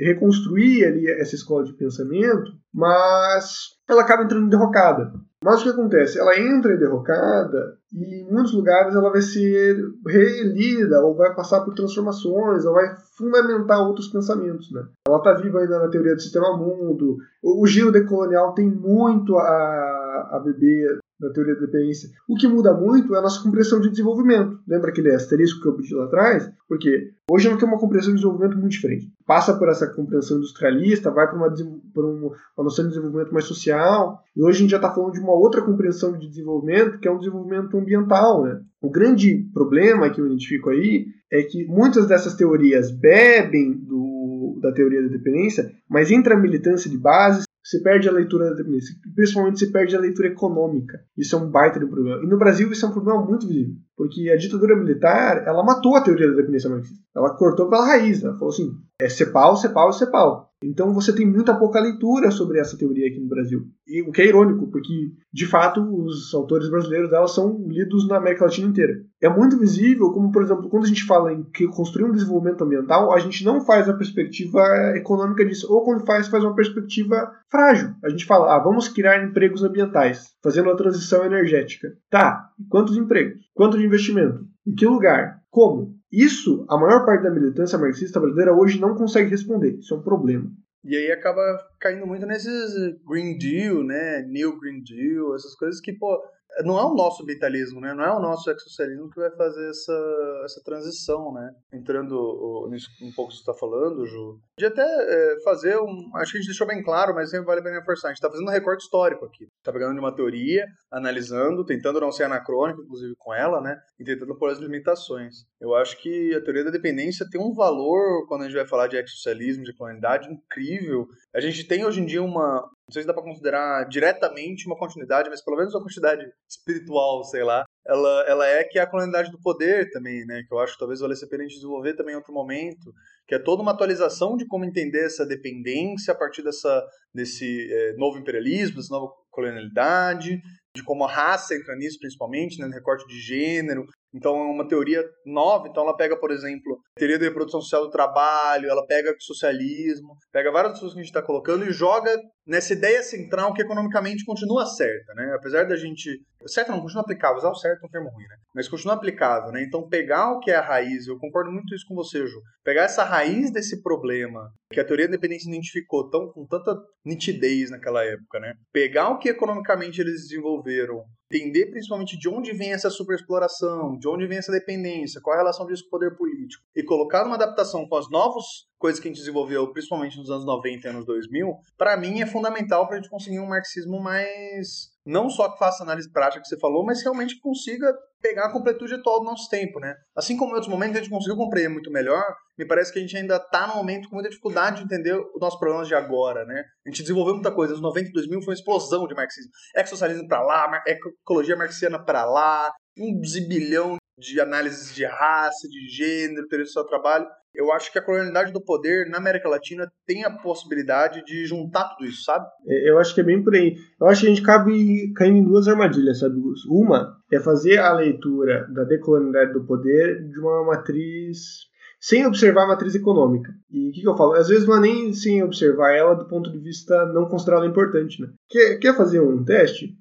reconstruir ali essa escola de pensamento, mas ela acaba entrando em derrocada. Mas o que acontece? Ela entra em derrocada e em muitos lugares ela vai ser relida ou vai passar por transformações ou vai fundamentar outros pensamentos. Né? Ela está viva ainda na teoria do sistema mundo. O, o giro decolonial tem muito a, a beber da teoria da dependência. O que muda muito é a nossa compreensão de desenvolvimento. Lembra aquele asterisco que eu pedi lá atrás? Porque hoje não tem uma compreensão de desenvolvimento muito diferente. Passa por essa compreensão industrialista, vai para uma, uma, uma noção de desenvolvimento mais social, e hoje a gente já está falando de uma outra compreensão de desenvolvimento, que é um desenvolvimento ambiental. Né? O grande problema que eu identifico aí é que muitas dessas teorias bebem do, da teoria da dependência, mas entre a militância de base se perde a leitura. Principalmente se perde a leitura econômica. Isso é um baita de problema. E no Brasil isso é um problema muito visível. Porque a ditadura militar, ela matou a teoria da dependência marxista. Ela cortou pela raiz. Ela falou assim, é CEPAL, CEPAL, CEPAL. Então você tem muita pouca leitura sobre essa teoria aqui no Brasil. E o que é irônico, porque de fato os autores brasileiros dela são lidos na América Latina inteira. É muito visível como, por exemplo, quando a gente fala em que construir um desenvolvimento ambiental, a gente não faz a perspectiva econômica disso, ou quando faz, faz uma perspectiva frágil. A gente fala, ah, vamos criar empregos ambientais, fazendo a transição energética. Tá, quantos empregos? Quanto de investimento? Em que lugar? Como? Isso, a maior parte da militância marxista brasileira hoje não consegue responder. Isso é um problema. E aí acaba caindo muito nesses Green Deal, né? New Green Deal, essas coisas que, pô, não é o nosso vitalismo, né? Não é o nosso ex-socialismo que vai fazer essa, essa transição, né? Entrando nisso um pouco que você está falando, Ju. De até é, fazer um. Acho que a gente deixou bem claro, mas sempre vale bem reforçar. A gente está fazendo um recorte histórico aqui. Está pegando de uma teoria, analisando, tentando não ser anacrônico, inclusive com ela, né? E tentando pôr as limitações. Eu acho que a teoria da dependência tem um valor, quando a gente vai falar de ex-socialismo, de colonialidade, incrível. A gente tem hoje em dia uma, não sei se dá para considerar diretamente uma continuidade, mas pelo menos uma continuidade espiritual, sei lá, ela, ela é que é a colonialidade do poder também, né? Que eu acho que talvez valesse a pena a gente desenvolver também em outro momento, que é toda uma atualização de como entender essa dependência a partir dessa, desse é, novo imperialismo, dessa nova colonialidade, de como a raça entra nisso, principalmente, né, no recorte de gênero, então é uma teoria nova, então ela pega, por exemplo, teoria da reprodução social do trabalho, ela pega socialismo, pega várias coisas que a gente está colocando e joga nessa ideia central que economicamente continua certa, né? Apesar da gente. Certo não, continua aplicável, usar o certo é um termo ruim, né? Mas continua aplicável, né? Então pegar o que é a raiz, eu concordo muito isso com você, Ju. Pegar essa raiz desse problema que a teoria da dependência identificou tão, com tanta nitidez naquela época, né? Pegar o que economicamente eles desenvolveram entender principalmente de onde vem essa superexploração, de onde vem essa dependência, qual a relação disso com o poder político, e colocar numa adaptação com as novas coisas que a gente desenvolveu, principalmente nos anos 90 e anos 2000, para mim é fundamental para a gente conseguir um marxismo mais não só que faça análise prática que você falou, mas realmente consiga pegar a completude atual do nosso tempo, né? Assim como em outros momentos a gente conseguiu compreender muito melhor, me parece que a gente ainda está num momento com muita dificuldade de entender os nossos problemas de agora, né? A gente desenvolveu muita coisa. Os 90 e 2000 foi uma explosão de marxismo. Ecossocialismo para lá, ecologia marxiana para lá, um zibilhão de análises de raça, de gênero, teoria do seu trabalho. Eu acho que a colonialidade do poder na América Latina tem a possibilidade de juntar tudo isso, sabe? É, eu acho que é bem por aí. Eu acho que a gente cabe caindo em duas armadilhas, sabe? Uma é fazer a leitura da decolonialidade do poder de uma matriz sem observar a matriz econômica. E o que, que, eu falo? Às vezes não é nem sem observar ela do ponto de vista não considerá-la importante, né? Quer, quer fazer um teste?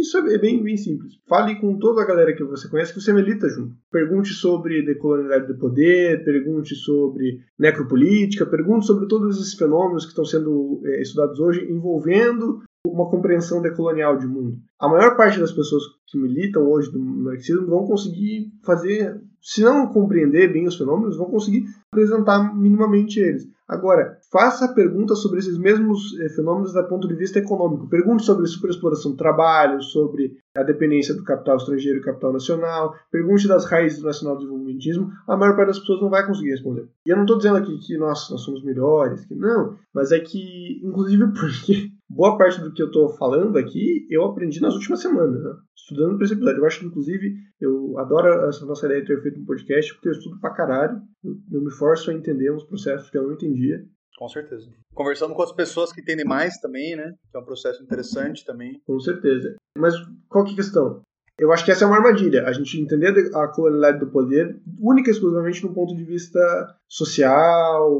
Isso é bem, bem simples. Fale com toda a galera que você conhece que você milita junto. Pergunte sobre decolonialidade do poder, pergunte sobre necropolítica, pergunte sobre todos esses fenômenos que estão sendo é, estudados hoje envolvendo uma compreensão decolonial de mundo. A maior parte das pessoas que militam hoje do marxismo vão conseguir fazer, se não compreender bem os fenômenos, vão conseguir apresentar minimamente eles. Agora, faça perguntas sobre esses mesmos eh, fenômenos do ponto de vista econômico. Pergunte sobre superexploração do trabalho, sobre a dependência do capital estrangeiro e capital nacional. Pergunte das raízes do nacional desenvolvimentismo. A maior parte das pessoas não vai conseguir responder. E eu não estou dizendo aqui que nós, nós somos melhores, que não, mas é que, inclusive porque boa parte do que eu estou falando aqui eu aprendi nas últimas semanas, né? estudando para esse episódio. Eu acho que, inclusive, eu adoro essa nossa ideia de ter feito um podcast porque eu estudo pra caralho. Eu, me forço a entender uns processos que eu não entendia. Com certeza. Conversando com as pessoas que entendem mais também, né? Que é um processo interessante também. Com certeza. Mas qual que é a questão? Eu acho que essa é uma armadilha. A gente entender a colonialidade do poder única e exclusivamente no ponto de vista social,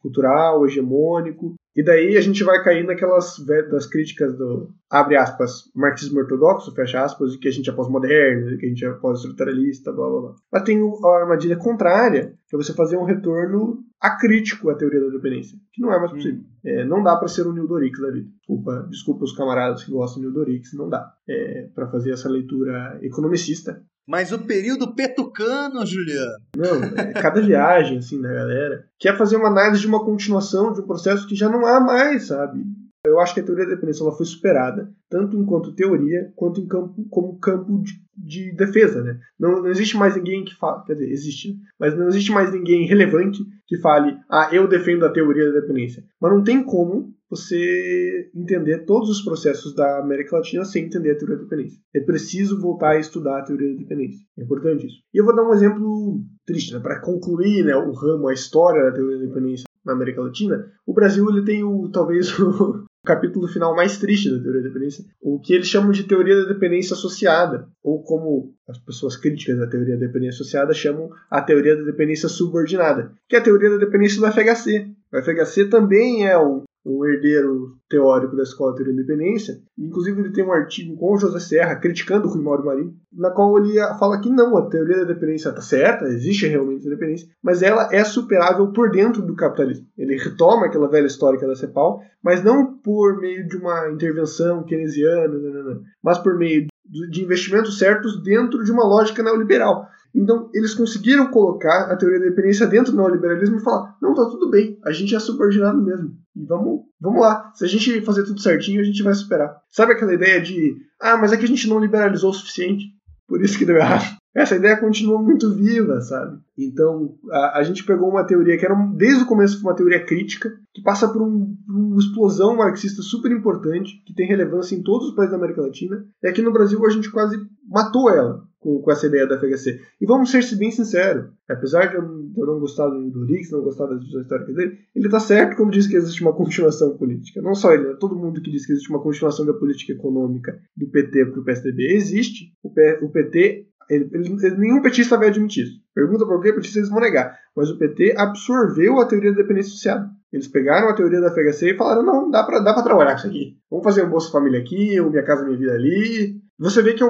cultural, hegemônico. E daí a gente vai cair naquelas das críticas do, abre aspas, marxismo ortodoxo, fecha aspas, de que a gente é pós-moderno, de que a gente é pós-estruturalista, blá blá blá. Mas tem a armadilha contrária, que é você fazer um retorno acrítico à teoria da dependência, que não é mais possível. Hum. É, não dá para ser um Nildorix da vida. Desculpa, desculpa os camaradas que gostam de Nildorix, não dá. É, para fazer essa leitura economicista, mas o período petucano, Juliano. Não, é cada viagem, assim, da galera, quer fazer uma análise de uma continuação de um processo que já não há mais, sabe? Eu acho que a teoria da dependência ela foi superada, tanto enquanto teoria, quanto em campo, como campo de, de defesa, né? Não, não, existe mais ninguém que fale, quer dizer, existe, né? mas não existe mais ninguém relevante que fale, ah, eu defendo a teoria da dependência. Mas não tem como você entender todos os processos da América Latina sem entender a teoria da dependência. É preciso voltar a estudar a teoria da dependência. É importante isso. E eu vou dar um exemplo triste, né? para concluir né, o ramo, a história da teoria da dependência na América Latina. O Brasil ele tem o talvez o capítulo final mais triste da teoria da dependência, o que eles chamam de teoria da dependência associada, ou como as pessoas críticas da teoria da dependência associada chamam a teoria da dependência subordinada, que é a teoria da dependência do FHC. O FHC também é um um herdeiro teórico da Escola Teoria da Independência. Inclusive, ele tem um artigo com o José Serra criticando o Rui Mauro Marinho, na qual ele fala que não, a teoria da dependência está certa, existe realmente a dependência, mas ela é superável por dentro do capitalismo. Ele retoma aquela velha histórica da CEPAL, mas não por meio de uma intervenção keynesiana, mas por meio de investimentos certos dentro de uma lógica neoliberal. Então, eles conseguiram colocar a teoria da dependência dentro do neoliberalismo e falar: não, tá tudo bem, a gente é subordinado mesmo. E vamos, vamos lá. Se a gente fazer tudo certinho, a gente vai superar. Sabe aquela ideia de: ah, mas é que a gente não liberalizou o suficiente, por isso que deu errado. Essa ideia continua muito viva, sabe? Então, a, a gente pegou uma teoria que era, desde o começo, uma teoria crítica, que passa por, um, por uma explosão marxista super importante, que tem relevância em todos os países da América Latina, e aqui no Brasil a gente quase matou ela com, com essa ideia da FHC. E vamos ser bem sinceros, apesar de eu, de eu não gostar do, do Riggs, não gostar das visões históricas dele, ele está certo quando diz que existe uma continuação política. Não só ele, é todo mundo que diz que existe uma continuação da política econômica do PT para o PSDB. Existe. O, P, o PT ele, ele, nenhum petista vai admitir isso. Pergunta por que petista eles vão negar. Mas o PT absorveu a teoria da dependência associada. Eles pegaram a teoria da FHC e falaram: não, dá pra, dá pra trabalhar com isso aqui. Vamos fazer um Bolsa Família aqui, o Minha Casa Minha Vida ali. Você vê que é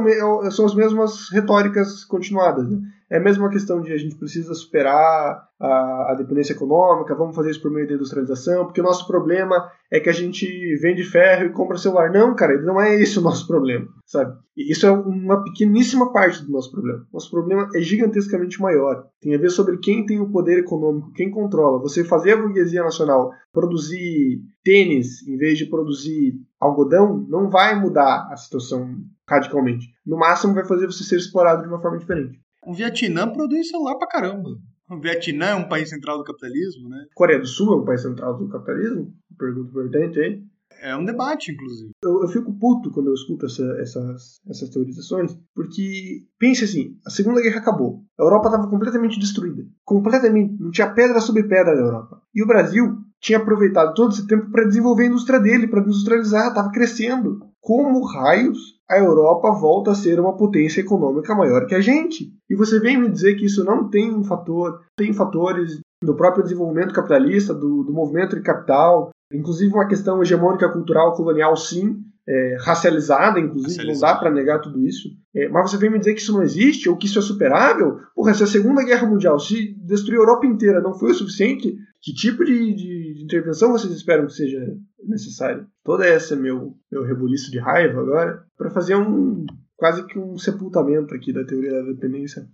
é são as mesmas retóricas continuadas. Né? É a mesma questão de a gente precisa superar a, a, dependência econômica, vamos fazer isso por meio da industrialização, porque o nosso problema é que a gente vende ferro e compra celular. Não, cara, não é esse o nosso problema, sabe? Isso é uma pequeníssima parte do nosso problema. Nosso problema é gigantescamente maior. Tem a ver sobre quem tem o poder econômico, quem controla. Você fazer a burguesia nacional produzir tênis em vez de produzir algodão não vai mudar a situação radicalmente. No máximo vai fazer você ser explorado de uma forma diferente. O Vietnã produz celular pra caramba. O Vietnã é um país central do capitalismo, né? Coreia do Sul é um país central do capitalismo? Pergunta importante aí. É um debate, inclusive. Eu, eu fico puto quando eu escuto essa, essas, essas teorizações, porque, pense assim, a Segunda Guerra acabou. A Europa estava completamente destruída. Completamente. Não tinha pedra sobre pedra na Europa. E o Brasil tinha aproveitado todo esse tempo para desenvolver a indústria dele, para industrializar, estava crescendo. Como raios a Europa volta a ser uma potência econômica maior que a gente. E você vem me dizer que isso não tem um fator, tem fatores do próprio desenvolvimento capitalista, do, do movimento de capital, inclusive uma questão hegemônica cultural colonial, sim, é, racializada, inclusive, racializada. não dá para negar tudo isso. É, mas você vem me dizer que isso não existe ou que isso é superável? Porra, se a Segunda Guerra Mundial, se destruir a Europa inteira não foi o suficiente, que tipo de, de, intervenção vocês esperam que seja necessária? Toda essa meu, meu rebuliço de raiva agora, para fazer um quase que um sepultamento aqui da teoria da dependência,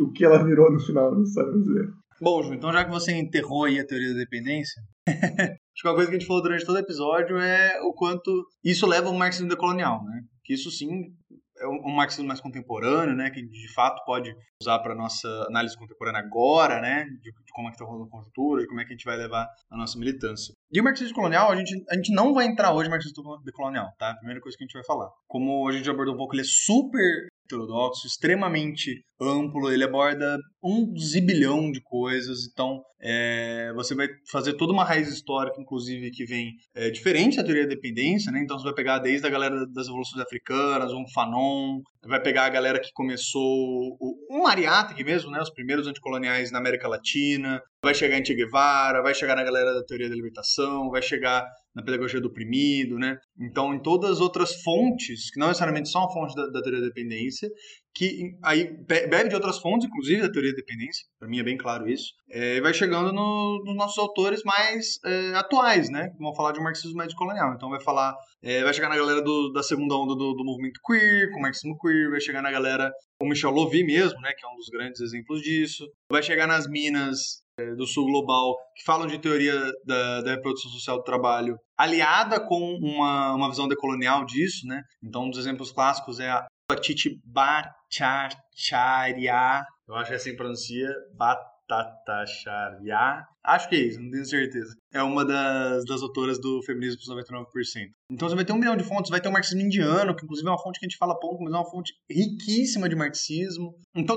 o que ela virou no final da história brasileira. Bom, Ju, então já que você enterrou aí a teoria da dependência, acho que uma coisa que a gente falou durante todo o episódio é o quanto isso leva ao marxismo decolonial, né? Que isso sim é um marxismo mais contemporâneo, né, que de fato pode usar para nossa análise contemporânea agora, né, de, de como é que está rolando a conjuntura, e como é que a gente vai levar a nossa militância. E o marxismo colonial, a gente, a gente não vai entrar hoje no marxismo decolonial, tá? Primeira coisa que a gente vai falar. Como a gente abordou um pouco, ele é super heterodoxo, extremamente amplo, ele aborda um zibilhão de coisas, então é, você vai fazer toda uma raiz histórica, inclusive, que vem é, diferente da teoria da dependência, né? Então você vai pegar desde a galera das revoluções africanas, um Fanon, vai pegar a galera que começou, o, um Ariátegui mesmo, né? Os primeiros anticoloniais na América Latina, vai chegar em Che Guevara, vai chegar na galera da teoria da libertação, vai chegar na pedagogia do oprimido, né? Então, em todas as outras fontes, que não necessariamente são a fonte da, da teoria da dependência, que aí bebe de outras fontes, inclusive da teoria da dependência, para mim é bem claro isso, é, vai chegando no, nos nossos autores mais é, atuais, né? Vão falar de um marxismo médio colonial. Então, vai falar, é, vai chegar na galera do, da segunda onda do, do movimento queer, com o marxismo queer, vai chegar na galera, o Michel Lovy mesmo, né? Que é um dos grandes exemplos disso, vai chegar nas minas é, do sul global que falam de teoria da, da, reprodução social do trabalho, aliada com uma, uma visão decolonial disso, né? Então, um dos exemplos clássicos é a Titi Bhattacharya, eu acho que assim pronuncia, Bhattacharya, acho que é isso, não tenho certeza. É uma das, das autoras do Feminismo dos 99%. Então você vai ter um milhão de fontes, vai ter o marxismo indiano, que inclusive é uma fonte que a gente fala pouco, mas é uma fonte riquíssima de marxismo. Então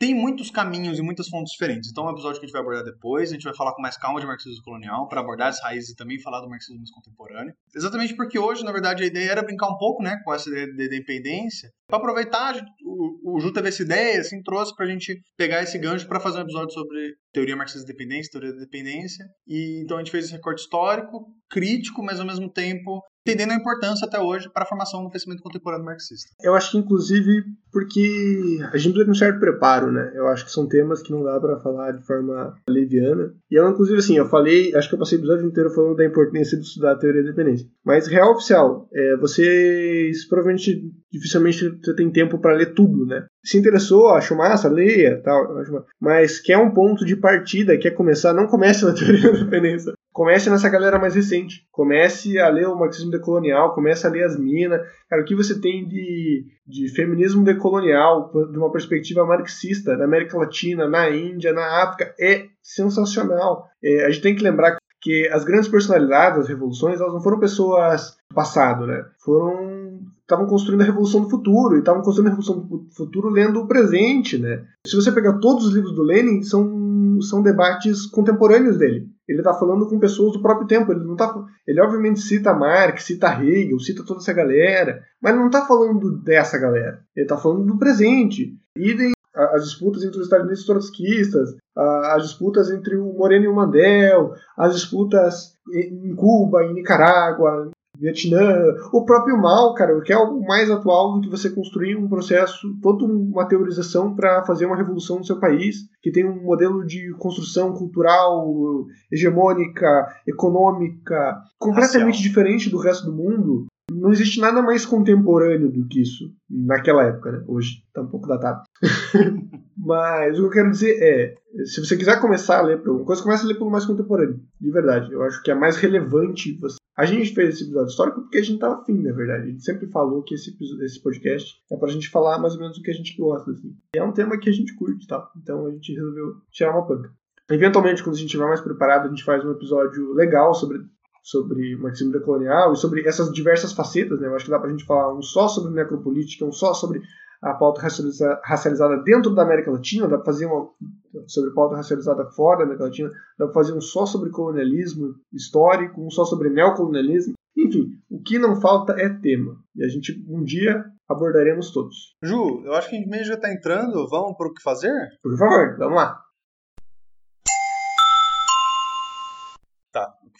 tem muitos caminhos e muitas fontes diferentes. Então é um episódio que a gente vai abordar depois. A gente vai falar com mais calma de marxismo colonial, para abordar as raízes e também falar do marxismo contemporâneo. Exatamente porque hoje, na verdade, a ideia era brincar um pouco né, com essa ideia de dependência. Para aproveitar, o, o Ju teve essa ideia, assim, trouxe para a gente pegar esse gancho para fazer um episódio sobre teoria marxista de dependência, teoria da dependência. E então a gente fez esse recorte histórico, crítico, mas ao mesmo tempo entendendo a importância até hoje para a formação do pensamento contemporâneo marxista. Eu acho que, inclusive, porque a gente precisa de um certo preparo, né? Eu acho que são temas que não dá para falar de forma leviana. E eu, inclusive, assim, eu falei, acho que eu passei o episódio inteiro falando da importância de estudar a teoria da dependência. Mas, real oficial, é, vocês provavelmente, dificilmente, você tem tempo para ler tudo, né? Se interessou, acho massa, leia, tal, mas quer um ponto de partida, quer começar, não comece na teoria da dependência. Comece nessa galera mais recente. Comece a ler o marxismo decolonial, comece a ler as minas. Cara, o que você tem de, de feminismo decolonial, de uma perspectiva marxista, na América Latina, na Índia, na África, é sensacional. É, a gente tem que lembrar que as grandes personalidades das revoluções, elas não foram pessoas do passado, né? Foram estavam construindo a revolução do futuro, e estavam construindo a revolução do futuro lendo o presente, né? Se você pegar todos os livros do Lenin, são, são debates contemporâneos dele. Ele está falando com pessoas do próprio tempo. Ele não tá, ele obviamente cita Marx, cita Hegel, cita toda essa galera, mas não está falando dessa galera. Ele está falando do presente. Idem as disputas entre os e os trotskistas, as disputas entre o Moreno e o Mandel, as disputas em Cuba, em Nicarágua, Vietnã, o próprio mal, cara, que é algo mais atual do que você construir um processo, toda uma teorização para fazer uma revolução no seu país, que tem um modelo de construção cultural, hegemônica, econômica, completamente Racial. diferente do resto do mundo. Não existe nada mais contemporâneo do que isso naquela época, né? Hoje tá um pouco datado. Mas o que eu quero dizer é, se você quiser começar a ler por alguma coisa, comece a ler pelo mais contemporâneo, de verdade. Eu acho que é mais relevante você a gente fez esse episódio histórico porque a gente tava afim, na verdade. A gente sempre falou que esse, esse podcast é pra gente falar mais ou menos o que a gente gosta, assim. E é um tema que a gente curte, tá? Então a gente resolveu tirar uma panca. Eventualmente, quando a gente estiver mais preparado, a gente faz um episódio legal sobre, sobre marxismo decolonial e sobre essas diversas facetas, né? Eu acho que dá pra gente falar um só sobre necropolítica, um só sobre a pauta racializada dentro da América Latina, dá para fazer uma sobre pauta racializada fora da América Latina, dá para fazer um só sobre colonialismo histórico, um só sobre neocolonialismo. Enfim, o que não falta é tema. E a gente um dia abordaremos todos. Ju, eu acho que a gente já está entrando. Vamos para o que fazer? Por favor, vamos lá.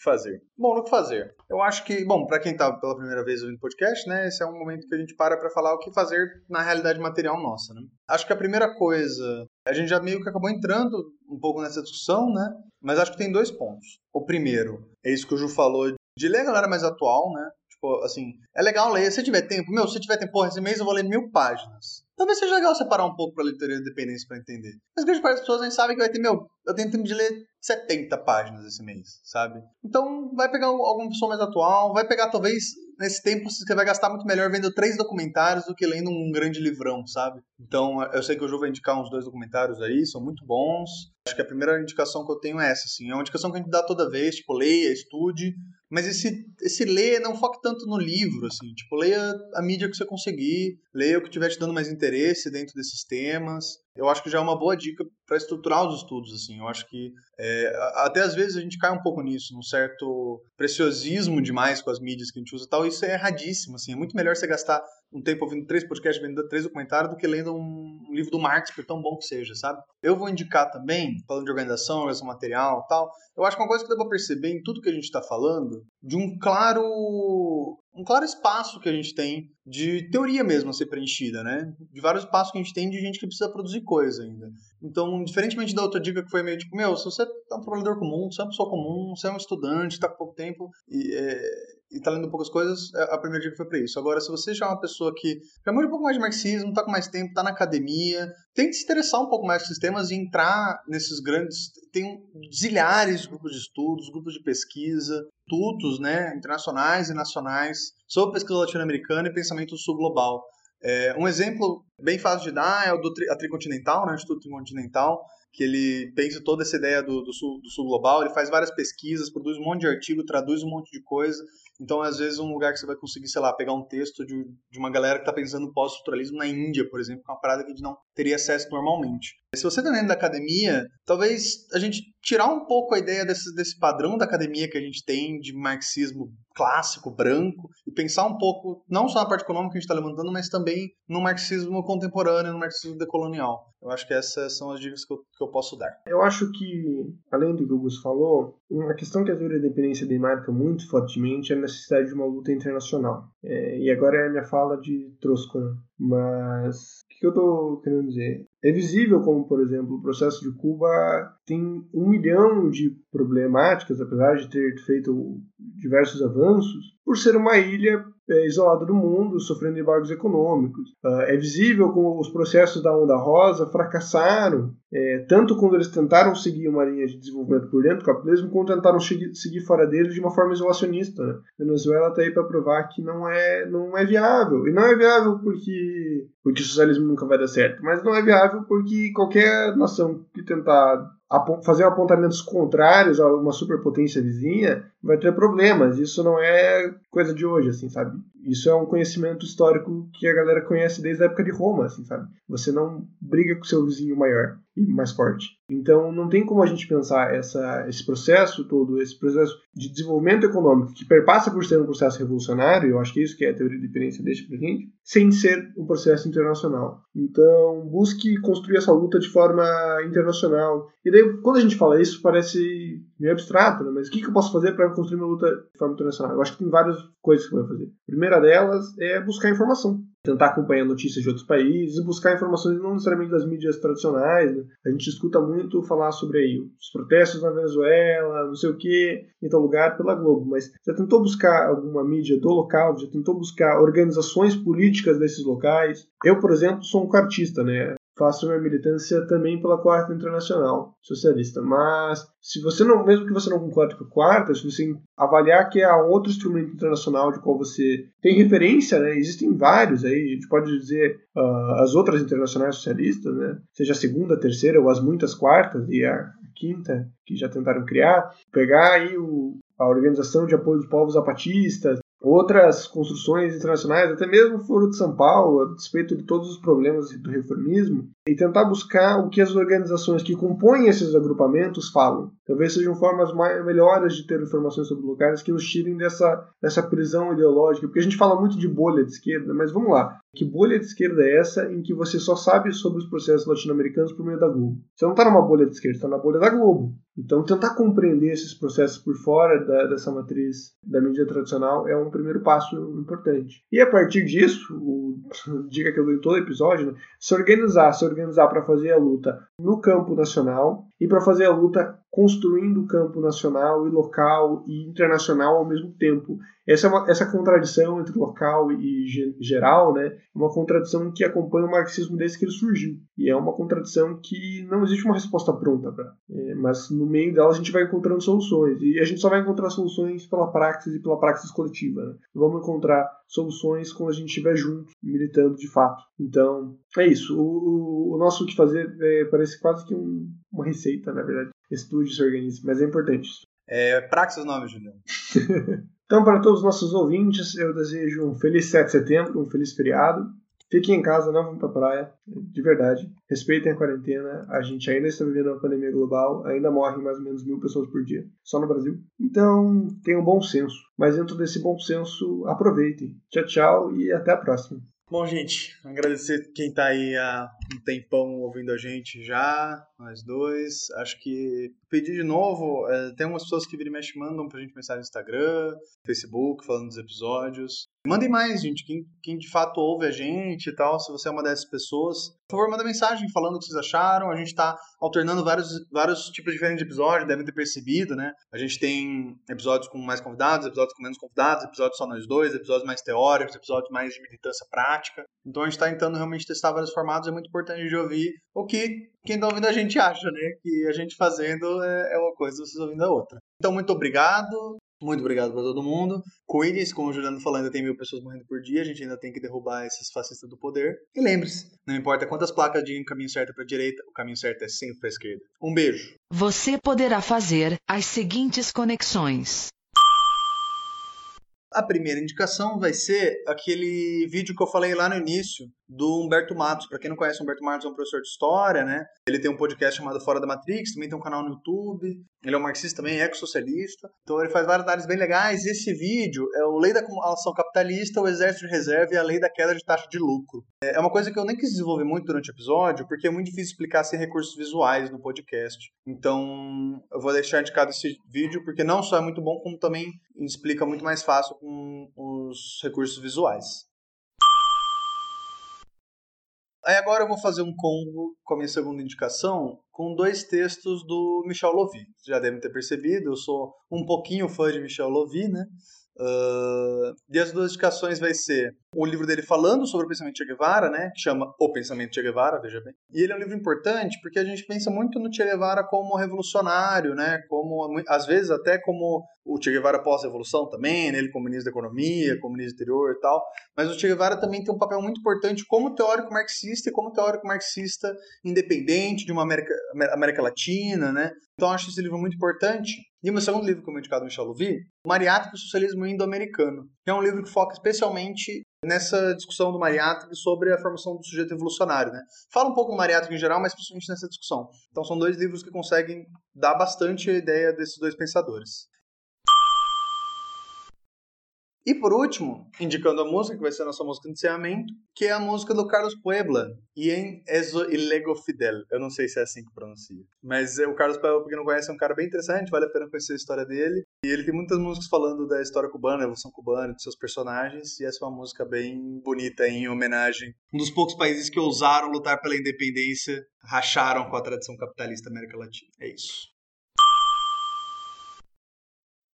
Que fazer? Bom, no que fazer? Eu acho que, bom, para quem tá pela primeira vez ouvindo podcast, né, esse é um momento que a gente para para falar o que fazer na realidade material nossa, né? Acho que a primeira coisa, a gente já meio que acabou entrando um pouco nessa discussão, né? Mas acho que tem dois pontos. O primeiro é isso que o Ju falou de ler a galera mais atual, né? Tipo, assim, é legal ler. Se tiver tempo, meu, se tiver tempo, porra, esse mês eu vou ler mil páginas. Talvez seja legal separar um pouco pra leitura de dependência pra entender. Mas grande parte das pessoas nem sabem que vai ter, meu, eu tenho tempo de ler 70 páginas esse mês, sabe? Então, vai pegar alguma pessoa mais atual, vai pegar talvez nesse tempo você vai gastar muito melhor vendo três documentários do que lendo um grande livrão, sabe? Então, eu sei que o Ju vai indicar uns dois documentários aí, são muito bons. Acho que a primeira indicação que eu tenho é essa, assim. É uma indicação que a gente dá toda vez, tipo, leia, estude. Mas esse, esse ler não foque tanto no livro, assim. Tipo, leia a mídia que você conseguir, leia o que estiver te dando mais interesse dentro desses temas eu acho que já é uma boa dica para estruturar os estudos, assim. Eu acho que é, até às vezes a gente cai um pouco nisso, num certo preciosismo demais com as mídias que a gente usa e tal. Isso é erradíssimo, assim. É muito melhor você gastar um tempo ouvindo três podcasts, vendo três documentários, do que lendo um, livro do Marx, por tão bom que seja, sabe? Eu vou indicar também, falando de organização, organização material tal, eu acho que uma coisa que dá pra perceber em tudo que a gente está falando, de um claro um claro espaço que a gente tem de teoria mesmo a ser preenchida, né? De vários espaços que a gente tem de gente que precisa produzir coisa ainda. Então, diferentemente da outra dica que foi meio tipo, meu, se você é um trabalhador comum, você é uma pessoa comum, você é um estudante, está com pouco tempo e, é, e tá lendo poucas coisas, é, a primeira dica foi para isso. Agora, se você já é uma pessoa que já manja um pouco mais de marxismo, tá com mais tempo, tá na academia, tente se interessar um pouco mais com sistemas e entrar nesses grandes. Tem zilhares de grupos de estudos, grupos de pesquisa, institutos né, internacionais e nacionais sobre pesquisa latino-americana e pensamento sul-global. É, um exemplo bem fácil de dar é o do a Tricontinental, né, o Instituto Tricontinental, que ele pensa toda essa ideia do, do, sul, do sul global, ele faz várias pesquisas, produz um monte de artigo, traduz um monte de coisa. Então, às vezes, um lugar que você vai conseguir, sei lá, pegar um texto de, de uma galera que está pensando pós-estruturalismo na Índia, por exemplo, que é uma parada que a gente não teria acesso normalmente. Se você está dentro da academia, talvez a gente tirar um pouco a ideia desse, desse padrão da academia que a gente tem de marxismo clássico, branco, e pensar um pouco, não só na parte econômica que a gente está levantando, mas também no marxismo contemporâneo, no marxismo decolonial. Eu acho que essas são as dicas que eu, que eu posso dar. Eu acho que, além do que o Gus falou, uma questão que a da dependência demarca muito fortemente é a necessidade de uma luta internacional. É, e agora é a minha fala de Troscan. Mas o que eu estou querendo dizer? É visível como, por exemplo, o processo de Cuba tem um milhão de problemáticas, apesar de ter feito diversos avanços, por ser uma ilha é, do mundo, sofrendo embargos econômicos. Uh, é visível como os processos da Onda Rosa fracassaram, é, tanto quando eles tentaram seguir uma linha de desenvolvimento por dentro do capitalismo, quanto tentaram seguir, fora dele de uma forma isolacionista. Né? A Venezuela está aí para provar que não é, não é viável. E não é viável porque, porque o socialismo nunca vai dar certo, mas não é viável porque qualquer nação que tentar fazer apontamentos contrários a uma superpotência vizinha vai ter problemas. Isso não é coisa de hoje, assim, sabe? Isso é um conhecimento histórico que a galera conhece desde a época de Roma, assim, sabe? Você não briga com seu vizinho maior e mais forte. Então, não tem como a gente pensar essa, esse processo todo, esse processo de desenvolvimento econômico que perpassa por ser um processo revolucionário, eu acho que é isso que a teoria de dependência deixa pra gente, sem ser um processo internacional. Então, busque construir essa luta de forma internacional. E daí, quando a gente fala isso, parece meio abstrato, né? mas o que, que eu posso fazer para construir uma luta de forma internacional? Eu acho que tem várias coisas que eu vou fazer. A primeira delas é buscar informação tentar acompanhar notícias de outros países e buscar informações não necessariamente das mídias tradicionais. Né? A gente escuta muito falar sobre aí os protestos na Venezuela, não sei o que, em tal lugar pela Globo, mas já tentou buscar alguma mídia do local, já tentou buscar organizações políticas desses locais. Eu, por exemplo, sou um cartista, né? Faço minha militância também pela Quarta Internacional Socialista. Mas se você não, mesmo que você não concorde com a Quarta, se você avaliar que há outro instrumento internacional de qual você tem referência, né? Existem vários aí, a gente pode dizer uh, as outras internacionais socialistas, né? Seja a segunda, a terceira ou as muitas quartas e a quinta que já tentaram criar, pegar aí o, a Organização de Apoio dos Povos Zapatistas, outras construções internacionais, até mesmo o Foro de São Paulo, a despeito de todos os problemas do reformismo, e tentar buscar o que as organizações que compõem esses agrupamentos falam. Talvez sejam formas mais, melhores de ter informações sobre lugares que nos tirem dessa, dessa prisão ideológica, porque a gente fala muito de bolha de esquerda, mas vamos lá. Que bolha de esquerda é essa em que você só sabe sobre os processos latino-americanos por meio da Globo? Você não está numa bolha de esquerda, está na bolha da Globo. Então, tentar compreender esses processos por fora da, dessa matriz da mídia tradicional é um primeiro passo importante. E a partir disso, o, dica que eu dou em todo episódio, né, se organizar, se organizar para fazer a luta no campo nacional e para fazer a luta construindo o campo nacional e local e internacional ao mesmo tempo. Essa, é uma, essa contradição entre local e geral né, é uma contradição que acompanha o marxismo desde que ele surgiu. E é uma contradição que não existe uma resposta pronta para. É, mas no meio dela a gente vai encontrando soluções. E a gente só vai encontrar soluções pela praxis e pela praxis coletiva. Né? Vamos encontrar soluções quando a gente estiver junto, militando de fato. Então, é isso. O, o, o nosso que fazer é, parece quase que um, uma receita, na verdade. Estude, se organize, mas é importante isso. É praxis o nome, Juliano. então, para todos os nossos ouvintes, eu desejo um feliz 7 de setembro, um feliz feriado. Fiquem em casa, não vão pra praia, de verdade. Respeitem a quarentena. A gente ainda está vivendo uma pandemia global, ainda morrem mais ou menos mil pessoas por dia, só no Brasil. Então, tenham bom senso. Mas dentro desse bom senso, aproveitem. Tchau, tchau e até a próxima. Bom, gente, agradecer quem está aí há um tempão ouvindo a gente já, nós dois. Acho que pedir de novo, é, tem algumas pessoas que viram e mexe mandam pra gente mensagem no Instagram, Facebook, falando dos episódios. Mandem mais, gente, quem, quem de fato ouve a gente e tal, se você é uma dessas pessoas. Por favor, manda mensagem falando o que vocês acharam. A gente tá alternando vários, vários tipos diferentes de episódios, devem ter percebido, né? A gente tem episódios com mais convidados, episódios com menos convidados, episódios só nós dois, episódios mais teóricos, episódios mais de militância prática. Então a gente tá tentando realmente testar vários formatos, é muito importante de ouvir o que quem tá ouvindo a gente acha, né? Que a gente fazendo é, é uma coisa, vocês ouvindo a outra. Então, muito obrigado. Muito obrigado para todo mundo. Cuide-se, como o Juliano falou, ainda tem mil pessoas morrendo por dia, a gente ainda tem que derrubar esses fascistas do poder. E lembre-se, não importa quantas placas digam o caminho certo para a direita, o caminho certo é sempre para a esquerda. Um beijo. Você poderá fazer as seguintes conexões. A primeira indicação vai ser aquele vídeo que eu falei lá no início do Humberto Matos. Para quem não conhece, o Humberto Matos é um professor de história, né? Ele tem um podcast chamado Fora da Matrix, também tem um canal no YouTube. Ele é um marxista também, ex-socialista. Então ele faz várias áreas bem legais. Esse vídeo é o Lei da Acumulação Capitalista, o Exército de Reserva e a Lei da Queda de Taxa de Lucro. É uma coisa que eu nem quis desenvolver muito durante o episódio, porque é muito difícil explicar sem recursos visuais no podcast. Então eu vou deixar indicado esse vídeo, porque não só é muito bom, como também explica muito mais fácil com os recursos visuais. Aí agora eu vou fazer um combo com a minha segunda indicação com dois textos do Michel Lovy. Já devem ter percebido, eu sou um pouquinho fã de Michel Lovy, né? Uh, e as duas indicações vai ser o livro dele falando sobre o pensamento Che Guevara, né, que chama O Pensamento Che Guevara, veja bem. E ele é um livro importante porque a gente pensa muito no Che Guevara como revolucionário, né, como às vezes até como o Che Guevara pós-revolução também, né, ele como ministro da economia, como ministro do interior e tal, mas o Che Guevara também tem um papel muito importante como teórico marxista e como teórico marxista independente de uma América, América Latina, né? Então acho esse livro muito importante. E o meu segundo livro, como indicado Michel Louvi, Mariátrica e o Socialismo Indo-Americano, que é um livro que foca especialmente nessa discussão do Mariátrica sobre a formação do sujeito evolucionário, né? Fala um pouco do Mariátrica em geral, mas principalmente nessa discussão. Então são dois livros que conseguem dar bastante a ideia desses dois pensadores. E por último, indicando a música, que vai ser a nossa música de encerramento, que é a música do Carlos Puebla, em Eso Ilego Fidel. Eu não sei se é assim que pronuncia. Mas é, o Carlos Puebla, pra quem não conhece, é um cara bem interessante, vale a pena conhecer a história dele. E ele tem muitas músicas falando da história cubana, da evolução cubana, de seus personagens, e essa é uma música bem bonita em homenagem. Um dos poucos países que ousaram lutar pela independência, racharam com a tradição capitalista da América Latina. É isso.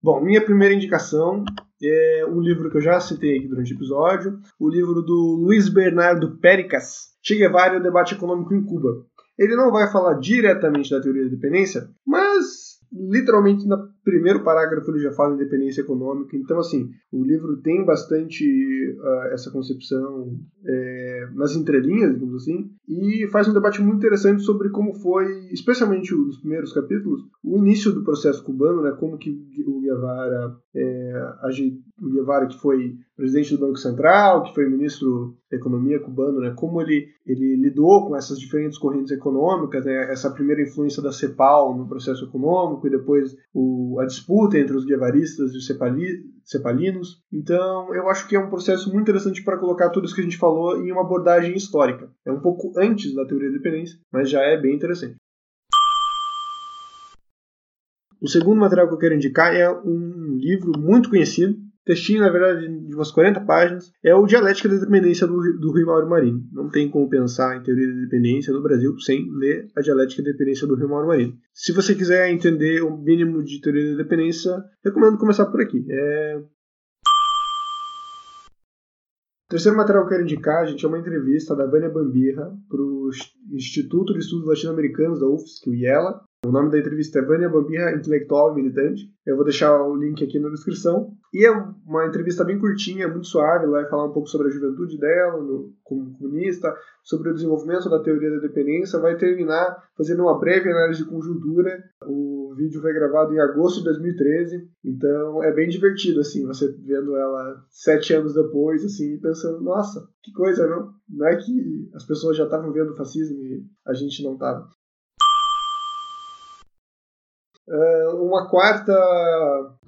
Bom, minha primeira indicação é um livro que eu já citei aqui durante o episódio, o livro do Luiz Bernardo Péricas, Che Guevara e o debate econômico em Cuba. Ele não vai falar diretamente da teoria da dependência, mas literalmente no primeiro parágrafo ele já fala independência econômica. Então, assim, o livro tem bastante uh, essa concepção é, nas entrelinhas, digamos assim, e faz um debate muito interessante sobre como foi, especialmente nos primeiros capítulos, o início do processo cubano, né, como que o Guevara, é, o Guevara que foi presidente do Banco Central, que foi ministro da Economia cubano, né, como ele, ele lidou com essas diferentes correntes econômicas, né, essa primeira influência da CEPAL no processo econômico e depois o, a disputa entre os guevaristas e os cepali, cepalinos. Então, eu acho que é um processo muito interessante para colocar tudo isso que a gente falou em uma abordagem histórica. É um pouco antes da teoria da dependência, mas já é bem interessante. O segundo material que eu quero indicar é um livro muito conhecido, textinho, na verdade, de umas 40 páginas, é o Dialética da Dependência do, do Rio Mauro Marinho. Não tem como pensar em teoria da dependência no Brasil sem ler a Dialética da Dependência do Rio Mauro Marinho. Se você quiser entender o mínimo de teoria da dependência, recomendo começar por aqui. É... O terceiro material que eu quero indicar, gente, é uma entrevista da Vânia Bambirra para o Instituto de Estudos Latino-Americanos da UFSC, o IELA, o nome da entrevista é Vânia Bambirra, intelectual e militante. Eu vou deixar o link aqui na descrição. E é uma entrevista bem curtinha, muito suave. Ela vai falar um pouco sobre a juventude dela, no, como comunista, sobre o desenvolvimento da teoria da dependência. Vai terminar fazendo uma breve análise de conjuntura. O vídeo foi gravado em agosto de 2013, então é bem divertido, assim, você vendo ela sete anos depois, assim, pensando, nossa, que coisa, não? Não é que as pessoas já estavam vendo o fascismo e a gente não estava. Uh, uma quarta,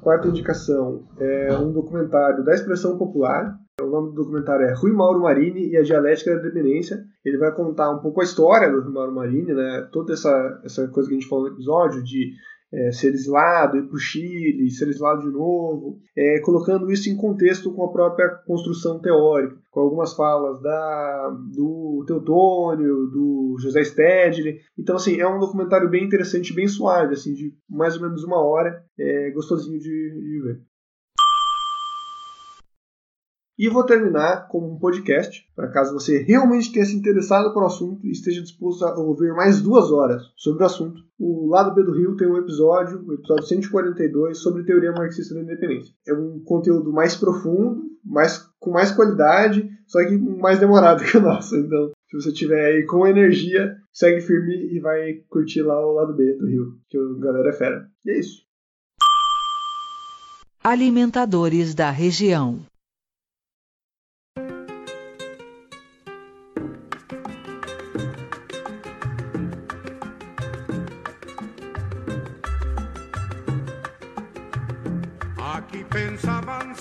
quarta indicação é um documentário da expressão popular. O nome do documentário é Rui Mauro Marini e a Dialética da Dependência. Ele vai contar um pouco a história do Rui Mauro Marini, né? toda essa, essa coisa que a gente falou no episódio de é, ser exilado, ir para o Chile, ser exilado de novo, é, colocando isso em contexto com a própria construção teórica, com algumas falas da, do Teutônio, do José Stedley. Então, assim, é um documentário bem interessante, bem suave, assim, de mais ou menos uma hora, é gostosinho de, de ver. E vou terminar com um podcast, para caso você realmente tenha se interessado pelo assunto e esteja disposto a ouvir mais duas horas sobre o assunto. O Lado B do Rio tem um episódio, o episódio 142, sobre teoria marxista da independência. É um conteúdo mais profundo, mais, com mais qualidade, só que mais demorado que o nosso. Então, se você tiver aí com energia, segue firme e vai curtir lá o Lado B do Rio, que a galera é fera. E é isso. Alimentadores da região.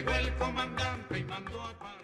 Llegó el comandante y mandó a parar.